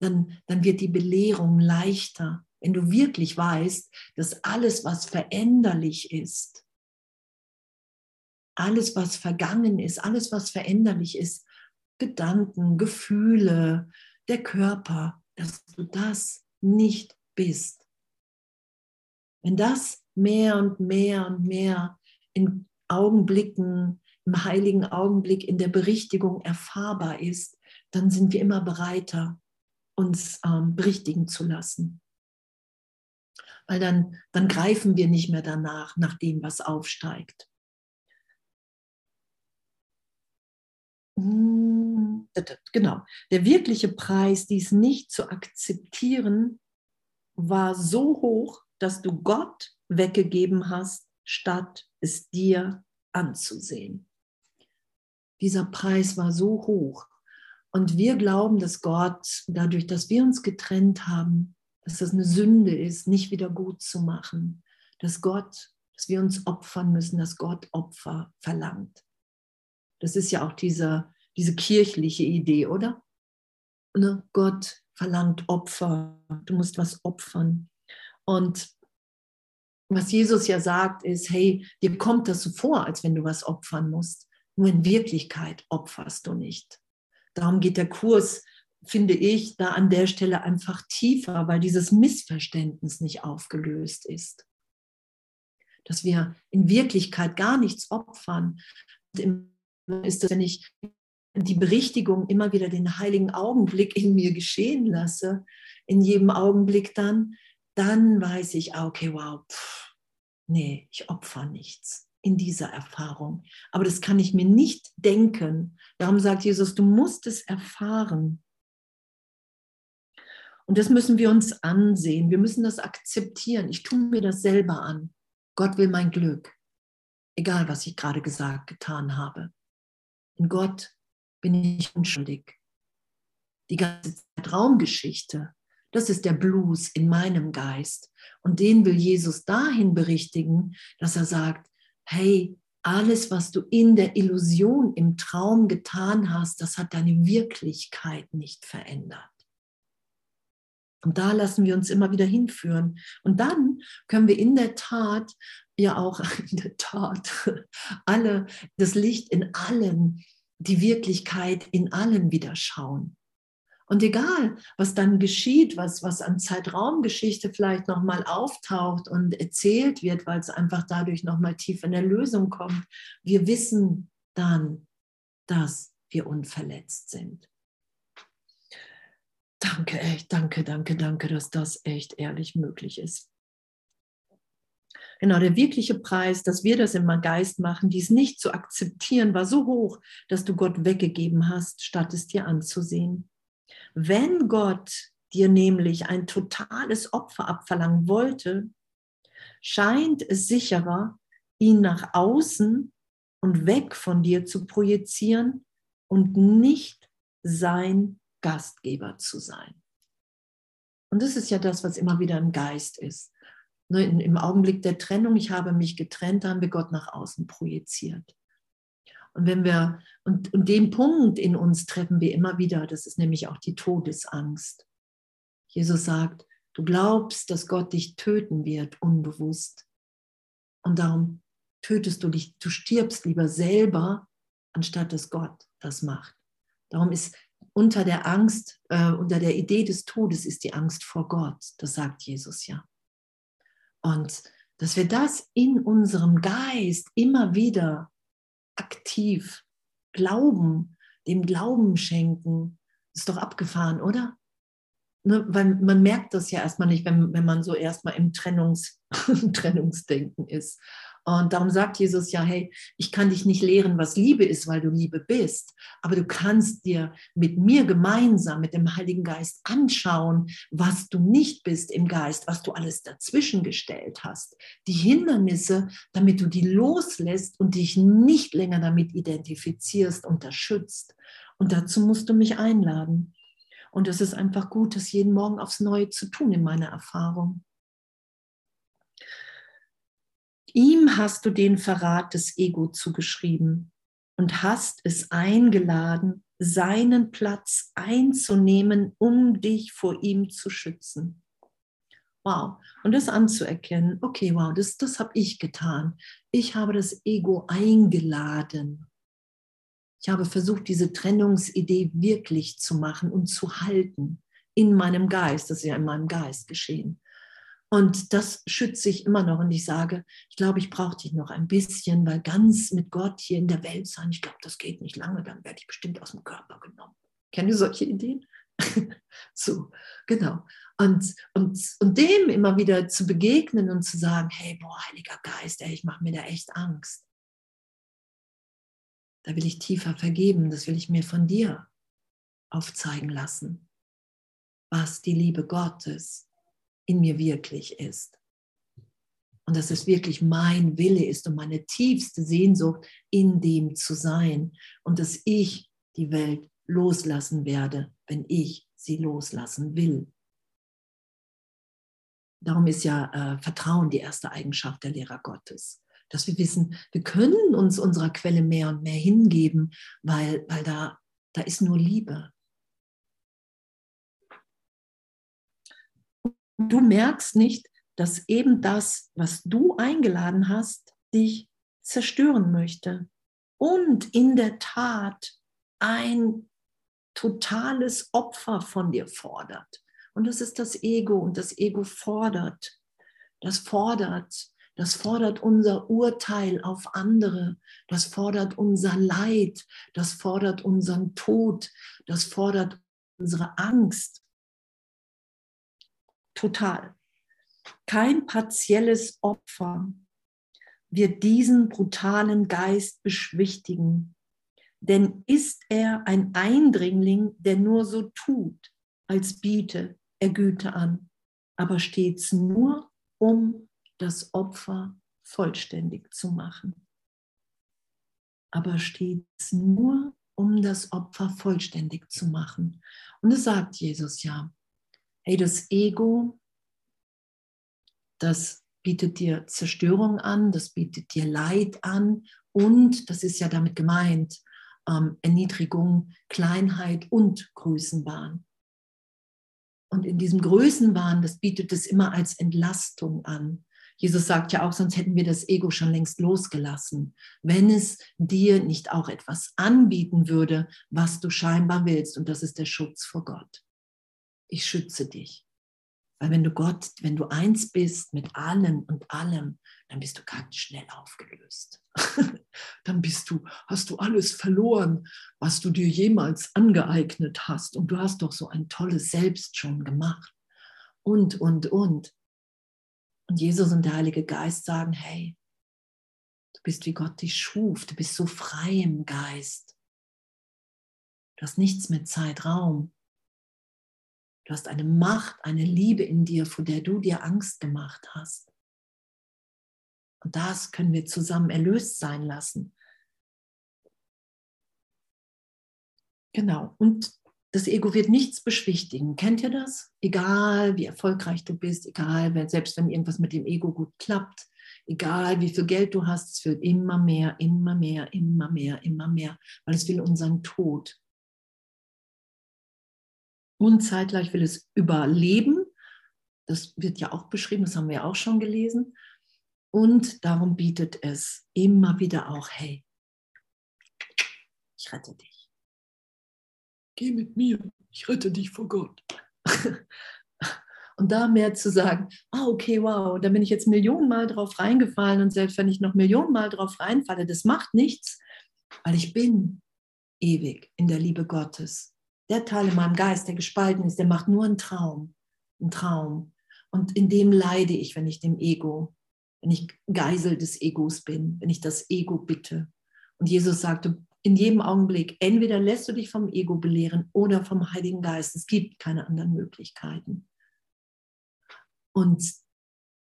Dann, dann wird die Belehrung leichter. Wenn du wirklich weißt, dass alles, was veränderlich ist, alles, was vergangen ist, alles, was veränderlich ist, Gedanken, Gefühle, der Körper, dass du das nicht bist. Wenn das mehr und mehr und mehr in Augenblicken, im heiligen Augenblick in der Berichtigung erfahrbar ist, dann sind wir immer bereiter, uns ähm, berichtigen zu lassen weil dann, dann greifen wir nicht mehr danach, nach dem, was aufsteigt. Hm, genau. Der wirkliche Preis, dies nicht zu akzeptieren, war so hoch, dass du Gott weggegeben hast, statt es dir anzusehen. Dieser Preis war so hoch. Und wir glauben, dass Gott, dadurch, dass wir uns getrennt haben, dass das eine Sünde ist, nicht wieder gut zu machen, dass Gott, dass wir uns opfern müssen, dass Gott Opfer verlangt. Das ist ja auch diese, diese kirchliche Idee, oder? Ne? Gott verlangt Opfer, du musst was opfern. Und was Jesus ja sagt, ist, hey, dir kommt das so vor, als wenn du was opfern musst. Nur in Wirklichkeit opferst du nicht. Darum geht der Kurs finde ich, da an der Stelle einfach tiefer, weil dieses Missverständnis nicht aufgelöst ist. Dass wir in Wirklichkeit gar nichts opfern. Ist das, wenn ich die Berichtigung immer wieder den heiligen Augenblick in mir geschehen lasse, in jedem Augenblick dann, dann weiß ich, ah, okay, wow, pff, nee, ich opfer nichts in dieser Erfahrung. Aber das kann ich mir nicht denken. Darum sagt Jesus, du musst es erfahren. Und das müssen wir uns ansehen. Wir müssen das akzeptieren. Ich tue mir das selber an. Gott will mein Glück. Egal, was ich gerade gesagt, getan habe. In Gott bin ich unschuldig. Die ganze Traumgeschichte, das ist der Blues in meinem Geist. Und den will Jesus dahin berichtigen, dass er sagt, hey, alles, was du in der Illusion, im Traum getan hast, das hat deine Wirklichkeit nicht verändert. Und da lassen wir uns immer wieder hinführen. Und dann können wir in der Tat, ja auch (laughs) in der Tat, alle, das Licht in allen, die Wirklichkeit in allen wieder schauen. Und egal, was dann geschieht, was, was an Zeitraumgeschichte vielleicht nochmal auftaucht und erzählt wird, weil es einfach dadurch nochmal tief in der Lösung kommt, wir wissen dann, dass wir unverletzt sind. Danke, echt, danke, danke, danke, dass das echt ehrlich möglich ist. Genau, der wirkliche Preis, dass wir das im Geist machen, dies nicht zu akzeptieren, war so hoch, dass du Gott weggegeben hast, statt es dir anzusehen. Wenn Gott dir nämlich ein totales Opfer abverlangen wollte, scheint es sicherer, ihn nach außen und weg von dir zu projizieren und nicht sein Gastgeber zu sein. Und das ist ja das, was immer wieder im Geist ist. Ne, Im Augenblick der Trennung, ich habe mich getrennt, haben wir Gott nach außen projiziert. Und wenn wir, und, und den Punkt in uns treffen wir immer wieder, das ist nämlich auch die Todesangst. Jesus sagt, du glaubst, dass Gott dich töten wird, unbewusst. Und darum tötest du dich, du stirbst lieber selber, anstatt dass Gott das macht. Darum ist unter der Angst, äh, unter der Idee des Todes ist die Angst vor Gott. Das sagt Jesus ja. Und dass wir das in unserem Geist immer wieder aktiv glauben, dem Glauben schenken, ist doch abgefahren, oder? Ne, weil man merkt das ja erstmal nicht, wenn, wenn man so erstmal im Trennungs, (laughs) Trennungsdenken ist. Und darum sagt Jesus ja, hey, ich kann dich nicht lehren, was Liebe ist, weil du Liebe bist, aber du kannst dir mit mir gemeinsam, mit dem Heiligen Geist anschauen, was du nicht bist im Geist, was du alles dazwischen gestellt hast. Die Hindernisse, damit du die loslässt und dich nicht länger damit identifizierst und das schützt. Und dazu musst du mich einladen. Und es ist einfach gut, das jeden Morgen aufs Neue zu tun in meiner Erfahrung. Ihm hast du den Verrat des Ego zugeschrieben und hast es eingeladen, seinen Platz einzunehmen, um dich vor ihm zu schützen. Wow. Und das anzuerkennen, okay, wow, das, das habe ich getan. Ich habe das Ego eingeladen. Ich habe versucht, diese Trennungsidee wirklich zu machen und zu halten in meinem Geist. Das ist ja in meinem Geist geschehen. Und das schütze ich immer noch. Und ich sage, ich glaube, ich brauche dich noch ein bisschen, weil ganz mit Gott hier in der Welt sein, ich glaube, das geht nicht lange, dann werde ich bestimmt aus dem Körper genommen. Kennen ihr solche Ideen? (laughs) so, genau. Und, und, und dem immer wieder zu begegnen und zu sagen, hey, boah, Heiliger Geist, ey, ich mache mir da echt Angst. Da will ich tiefer vergeben, das will ich mir von dir aufzeigen lassen, was die Liebe Gottes in mir wirklich ist. Und dass es wirklich mein Wille ist und meine tiefste Sehnsucht, in dem zu sein. Und dass ich die Welt loslassen werde, wenn ich sie loslassen will. Darum ist ja äh, Vertrauen die erste Eigenschaft der Lehrer Gottes. Dass wir wissen, wir können uns unserer Quelle mehr und mehr hingeben, weil, weil da, da ist nur Liebe. Du merkst nicht, dass eben das, was du eingeladen hast, dich zerstören möchte. Und in der Tat ein totales Opfer von dir fordert. Und das ist das Ego. Und das Ego fordert. Das fordert, das fordert unser Urteil auf andere, das fordert unser Leid, das fordert unseren Tod, das fordert unsere Angst, total. Kein partielles Opfer wird diesen brutalen Geist beschwichtigen, denn ist er ein Eindringling, der nur so tut, als biete er Güte an, aber stets nur, um das Opfer vollständig zu machen. Aber stets nur, um das Opfer vollständig zu machen. Und das sagt Jesus ja hey, das Ego, das bietet dir Zerstörung an, das bietet dir Leid an und, das ist ja damit gemeint, ähm, Erniedrigung, Kleinheit und Größenwahn. Und in diesem Größenwahn, das bietet es immer als Entlastung an. Jesus sagt ja auch, sonst hätten wir das Ego schon längst losgelassen, wenn es dir nicht auch etwas anbieten würde, was du scheinbar willst. Und das ist der Schutz vor Gott ich schütze dich. Weil wenn du Gott, wenn du eins bist mit allem und allem, dann bist du ganz schnell aufgelöst. (laughs) dann bist du, hast du alles verloren, was du dir jemals angeeignet hast. Und du hast doch so ein tolles Selbst schon gemacht. Und, und, und. Und Jesus und der Heilige Geist sagen, hey, du bist wie Gott dich schuf, du bist so frei im Geist. Du hast nichts mit Zeitraum. Du hast eine Macht, eine Liebe in dir, vor der du dir Angst gemacht hast. Und das können wir zusammen erlöst sein lassen. Genau. Und das Ego wird nichts beschwichtigen. Kennt ihr das? Egal wie erfolgreich du bist, egal, selbst wenn irgendwas mit dem Ego gut klappt, egal wie viel Geld du hast, es will immer mehr, immer mehr, immer mehr, immer mehr, weil es will unseren Tod. Und zeitgleich will es überleben. Das wird ja auch beschrieben, das haben wir auch schon gelesen. Und darum bietet es immer wieder auch, hey, ich rette dich geh mit mir, ich rette dich vor Gott. (laughs) und da mehr zu sagen, ah, okay, wow, da bin ich jetzt Millionenmal drauf reingefallen und selbst wenn ich noch Millionenmal drauf reinfalle, das macht nichts, weil ich bin ewig in der Liebe Gottes. Der Teil in meinem Geist, der gespalten ist, der macht nur einen Traum, einen Traum. Und in dem leide ich, wenn ich dem Ego, wenn ich Geisel des Egos bin, wenn ich das Ego bitte. Und Jesus sagte, in jedem Augenblick. Entweder lässt du dich vom Ego belehren oder vom Heiligen Geist. Es gibt keine anderen Möglichkeiten. Und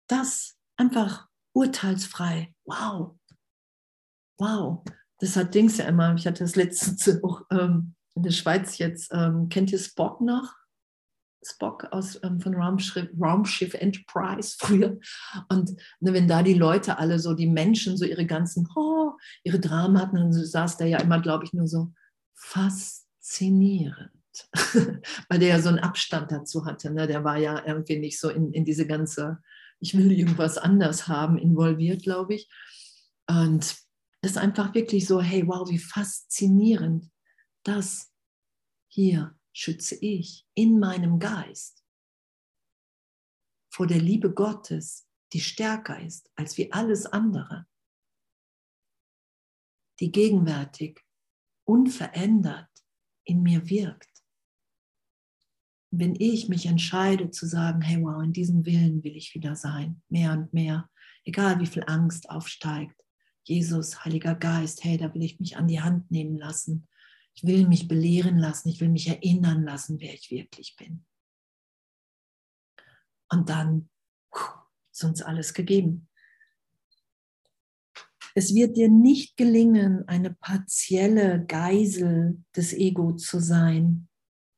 das einfach urteilsfrei. Wow. Wow. Das hat Dings ja immer. Ich hatte das letzte (laughs) auch ähm, in der Schweiz jetzt. Ähm, kennt ihr Spock noch? Spock aus, ähm, von Raumschiff, Raumschiff Enterprise (laughs) früher. Und ne, wenn da die Leute alle so, die Menschen so ihre ganzen, oh, ihre Dramen hatten, dann saß der ja immer, glaube ich, nur so faszinierend. (laughs) Weil der ja so einen Abstand dazu hatte. Ne? Der war ja irgendwie nicht so in, in diese ganze, ich will irgendwas anders haben, involviert, glaube ich. Und es ist einfach wirklich so, hey, wow, wie faszinierend das hier schütze ich in meinem Geist vor der Liebe Gottes, die stärker ist als wie alles andere, die gegenwärtig, unverändert in mir wirkt. wenn ich mich entscheide zu sagen, hey wow, in diesem Willen will ich wieder sein, mehr und mehr, egal wie viel Angst aufsteigt, Jesus, Heiliger Geist, hey, da will ich mich an die Hand nehmen lassen ich will mich belehren lassen, ich will mich erinnern lassen, wer ich wirklich bin. Und dann ist uns alles gegeben. Es wird dir nicht gelingen, eine partielle Geisel des Ego zu sein,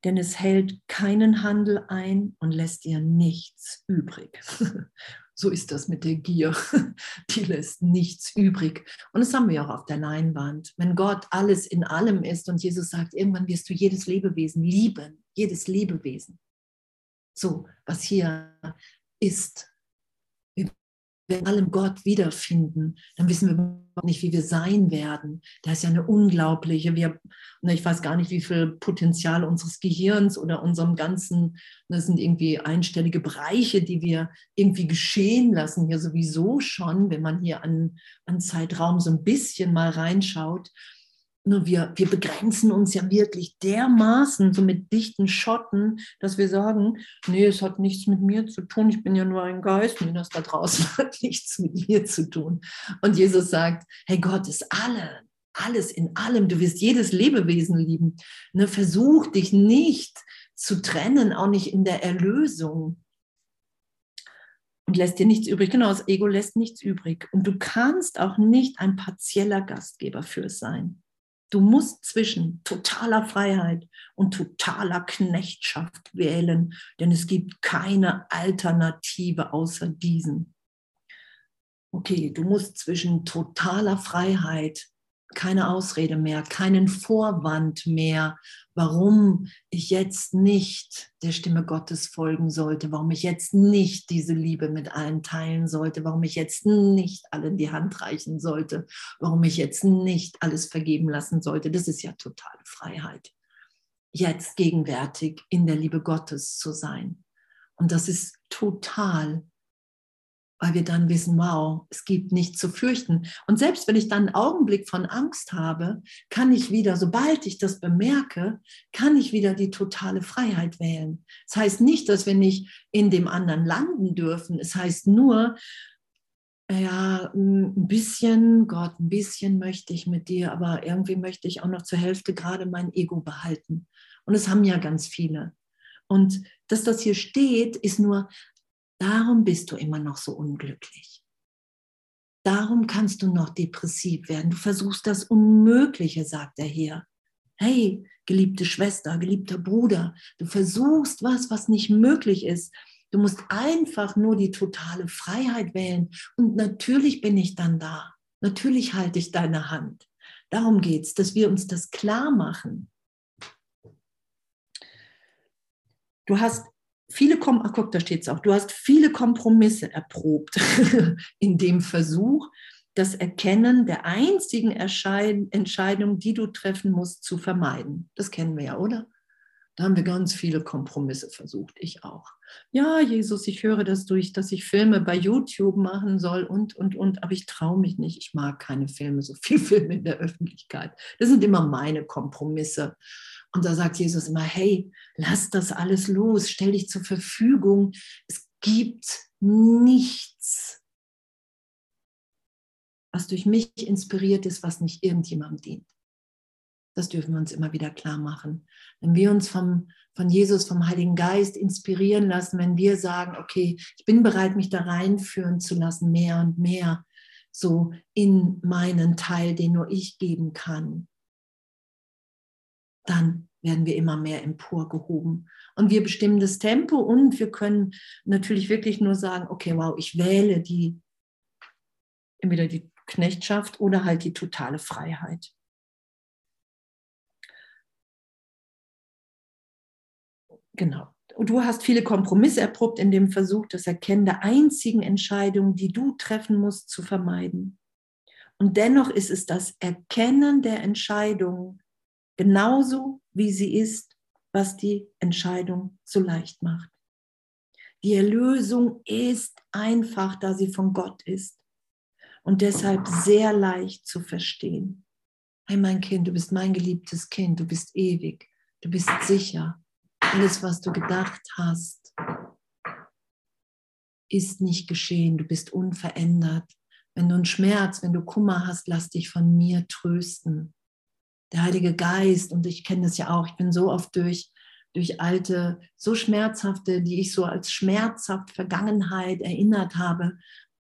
denn es hält keinen Handel ein und lässt dir nichts übrig. (laughs) So ist das mit der Gier. (laughs) Die lässt nichts übrig. Und das haben wir auch auf der Leinwand. Wenn Gott alles in allem ist und Jesus sagt, irgendwann wirst du jedes Lebewesen lieben, jedes Lebewesen. So, was hier ist, wir in allem Gott wiederfinden, dann wissen wir nicht, wie wir sein werden. Da ist ja eine unglaubliche, wir, ich weiß gar nicht, wie viel Potenzial unseres Gehirns oder unserem ganzen, das sind irgendwie einstellige Bereiche, die wir irgendwie geschehen lassen, hier sowieso schon, wenn man hier an, an Zeitraum so ein bisschen mal reinschaut. Nur wir, wir begrenzen uns ja wirklich dermaßen so mit dichten Schotten, dass wir sagen, nee, es hat nichts mit mir zu tun, ich bin ja nur ein Geist, nee, das da draußen (laughs) hat nichts mit mir zu tun. Und Jesus sagt, hey, Gott ist alle, alles in allem, du wirst jedes Lebewesen lieben. Ne, versuch dich nicht zu trennen, auch nicht in der Erlösung. Und lässt dir nichts übrig. Genau, das Ego lässt nichts übrig. Und du kannst auch nicht ein partieller Gastgeber für es sein. Du musst zwischen totaler Freiheit und totaler Knechtschaft wählen, denn es gibt keine Alternative außer diesen. Okay, du musst zwischen totaler Freiheit keine Ausrede mehr, keinen Vorwand mehr, warum ich jetzt nicht der Stimme Gottes folgen sollte, warum ich jetzt nicht diese Liebe mit allen teilen sollte, warum ich jetzt nicht allen die Hand reichen sollte, warum ich jetzt nicht alles vergeben lassen sollte. Das ist ja totale Freiheit. Jetzt gegenwärtig in der Liebe Gottes zu sein. Und das ist total weil wir dann wissen, wow, es gibt nichts zu fürchten. Und selbst wenn ich dann einen Augenblick von Angst habe, kann ich wieder, sobald ich das bemerke, kann ich wieder die totale Freiheit wählen. Das heißt nicht, dass wir nicht in dem anderen landen dürfen. Es heißt nur, ja, ein bisschen, Gott, ein bisschen möchte ich mit dir, aber irgendwie möchte ich auch noch zur Hälfte gerade mein Ego behalten. Und es haben ja ganz viele. Und dass das hier steht, ist nur Darum bist du immer noch so unglücklich. Darum kannst du noch depressiv werden. Du versuchst das Unmögliche, sagt er hier. hey, geliebte Schwester, geliebter Bruder, du versuchst was, was nicht möglich ist. Du musst einfach nur die totale Freiheit wählen. Und natürlich bin ich dann da. Natürlich halte ich deine Hand. Darum geht es, dass wir uns das klar machen. Du hast viele, Kom Ach, guck, da steht es auch, du hast viele Kompromisse erprobt (laughs) in dem Versuch, das Erkennen der einzigen Entscheidung, die du treffen musst, zu vermeiden. Das kennen wir ja, oder? Da haben wir ganz viele Kompromisse versucht, ich auch. Ja, Jesus, ich höre das durch, dass ich Filme bei YouTube machen soll und, und, und, aber ich traue mich nicht. Ich mag keine Filme, so (laughs) viel Filme in der Öffentlichkeit. Das sind immer meine Kompromisse. Und da sagt Jesus immer, hey, lass das alles los, stell dich zur Verfügung. Es gibt nichts, was durch mich inspiriert ist, was nicht irgendjemandem dient. Das dürfen wir uns immer wieder klar machen. Wenn wir uns vom, von Jesus, vom Heiligen Geist inspirieren lassen, wenn wir sagen, okay, ich bin bereit, mich da reinführen zu lassen, mehr und mehr, so in meinen Teil, den nur ich geben kann, dann werden wir immer mehr emporgehoben. Und wir bestimmen das Tempo und wir können natürlich wirklich nur sagen, okay, wow, ich wähle die, entweder die Knechtschaft oder halt die totale Freiheit. Genau. Und du hast viele Kompromisse erprobt in dem Versuch, das Erkennen der einzigen Entscheidung, die du treffen musst, zu vermeiden. Und dennoch ist es das Erkennen der Entscheidung genauso, wie sie ist, was die Entscheidung so leicht macht. Die Erlösung ist einfach, da sie von Gott ist und deshalb sehr leicht zu verstehen. Hey mein Kind, du bist mein geliebtes Kind, du bist ewig, du bist sicher. Alles, was du gedacht hast, ist nicht geschehen, du bist unverändert. Wenn du einen Schmerz, wenn du Kummer hast, lass dich von mir trösten. Der Heilige Geist, und ich kenne das ja auch, ich bin so oft durch, durch alte, so schmerzhafte, die ich so als schmerzhaft Vergangenheit erinnert habe,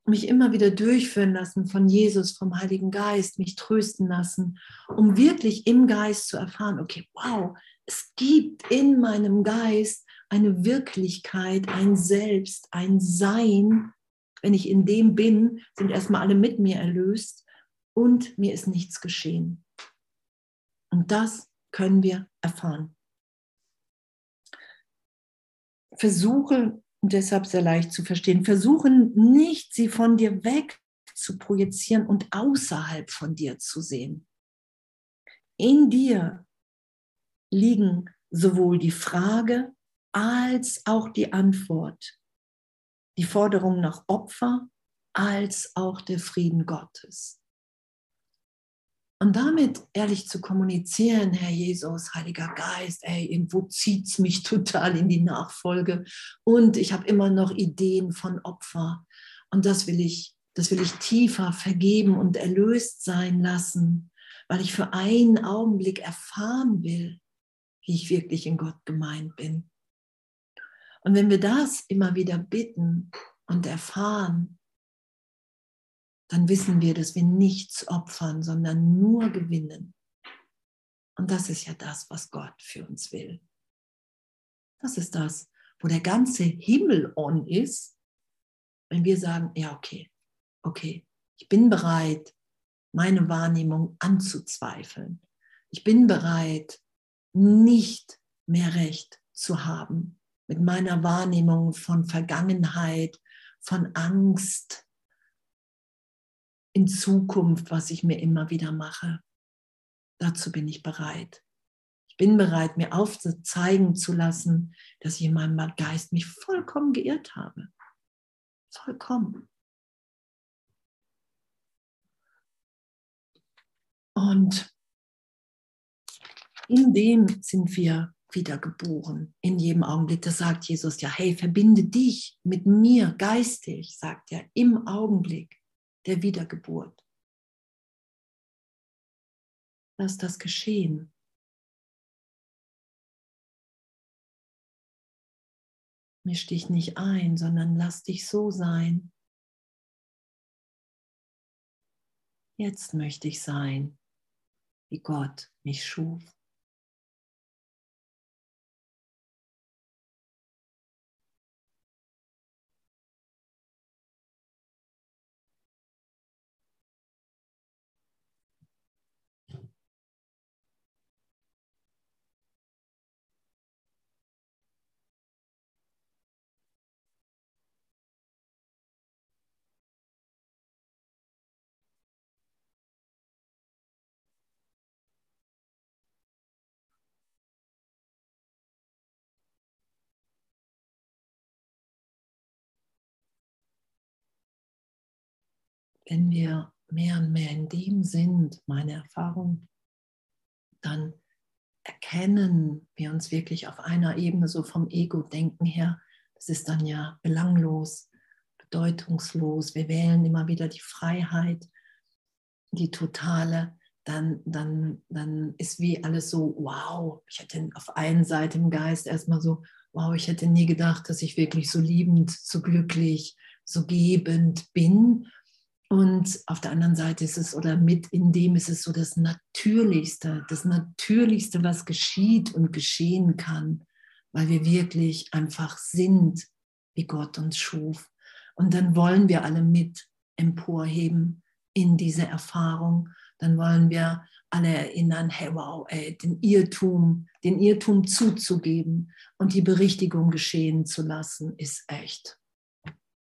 mich immer wieder durchführen lassen von Jesus, vom Heiligen Geist, mich trösten lassen, um wirklich im Geist zu erfahren, okay, wow, es gibt in meinem Geist eine Wirklichkeit, ein Selbst, ein Sein. Wenn ich in dem bin, sind erstmal alle mit mir erlöst und mir ist nichts geschehen. Und das können wir erfahren. Versuche deshalb sehr leicht zu verstehen. Versuchen nicht, sie von dir weg zu projizieren und außerhalb von dir zu sehen. In dir liegen sowohl die Frage als auch die Antwort, die Forderung nach Opfer als auch der Frieden Gottes. Und damit ehrlich zu kommunizieren, Herr Jesus, Heiliger Geist, ey, irgendwo zieht es mich total in die Nachfolge und ich habe immer noch Ideen von Opfer. Und das will ich, das will ich tiefer vergeben und erlöst sein lassen, weil ich für einen Augenblick erfahren will, wie ich wirklich in Gott gemeint bin. Und wenn wir das immer wieder bitten und erfahren, dann wissen wir, dass wir nichts opfern, sondern nur gewinnen. Und das ist ja das, was Gott für uns will. Das ist das, wo der ganze Himmel on ist, wenn wir sagen, ja, okay, okay, ich bin bereit, meine Wahrnehmung anzuzweifeln. Ich bin bereit, nicht mehr recht zu haben mit meiner Wahrnehmung von Vergangenheit, von Angst, in Zukunft, was ich mir immer wieder mache. Dazu bin ich bereit. Ich bin bereit, mir aufzeigen zu lassen, dass ich in meinem Geist mich vollkommen geirrt habe. Vollkommen. Und in dem sind wir wiedergeboren, in jedem Augenblick. Das sagt Jesus ja, hey, verbinde dich mit mir geistig, sagt er, im Augenblick der Wiedergeburt. Lass das geschehen. Misch dich nicht ein, sondern lass dich so sein. Jetzt möchte ich sein, wie Gott mich schuf. Wenn wir mehr und mehr in dem sind, meine Erfahrung, dann erkennen wir uns wirklich auf einer Ebene, so vom Ego-Denken her, das ist dann ja belanglos, bedeutungslos. Wir wählen immer wieder die Freiheit, die totale. Dann, dann, dann ist wie alles so, wow, ich hätte auf einen Seite im Geist erstmal so, wow, ich hätte nie gedacht, dass ich wirklich so liebend, so glücklich, so gebend bin. Und auf der anderen Seite ist es, oder mit in dem ist es so das Natürlichste, das Natürlichste, was geschieht und geschehen kann, weil wir wirklich einfach sind, wie Gott uns schuf. Und dann wollen wir alle mit emporheben in diese Erfahrung. Dann wollen wir alle erinnern, hey wow, ey, den Irrtum, den Irrtum zuzugeben und die Berichtigung geschehen zu lassen, ist echt.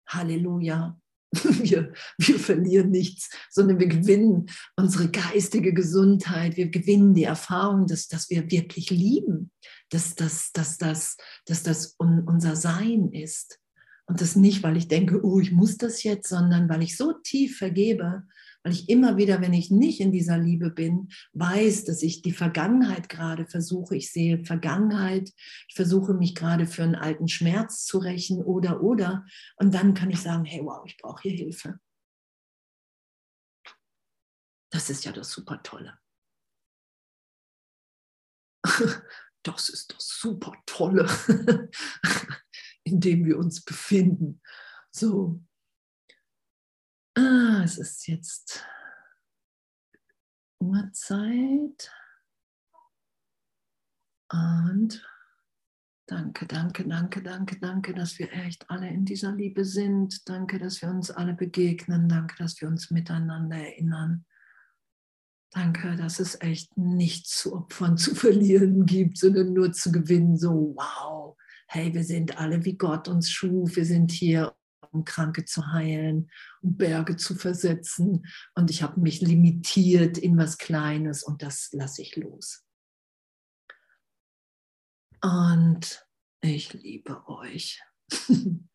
Halleluja. (laughs) Wir, wir verlieren nichts, sondern wir gewinnen unsere geistige Gesundheit. Wir gewinnen die Erfahrung, dass, dass wir wirklich lieben, dass, dass, dass, dass, dass das unser Sein ist. Und das nicht, weil ich denke, oh, ich muss das jetzt, sondern weil ich so tief vergebe, weil ich immer wieder, wenn ich nicht in dieser Liebe bin, weiß, dass ich die Vergangenheit gerade versuche. Ich sehe Vergangenheit, ich versuche mich gerade für einen alten Schmerz zu rächen oder, oder. Und dann kann ich sagen, hey, wow, ich brauche hier Hilfe. Das ist ja das super Tolle. (laughs) Das ist das super Tolle, (laughs) in dem wir uns befinden. So, Ah, es ist jetzt Uhrzeit. Und danke, danke, danke, danke, danke, dass wir echt alle in dieser Liebe sind. Danke, dass wir uns alle begegnen. Danke, dass wir uns miteinander erinnern. Danke, dass es echt nichts zu opfern, (laughs) zu verlieren gibt, sondern nur zu gewinnen. So, wow, hey, wir sind alle wie Gott uns schuf. Wir sind hier, um Kranke zu heilen, um Berge zu versetzen. Und ich habe mich limitiert in was Kleines und das lasse ich los. Und ich liebe euch. (laughs)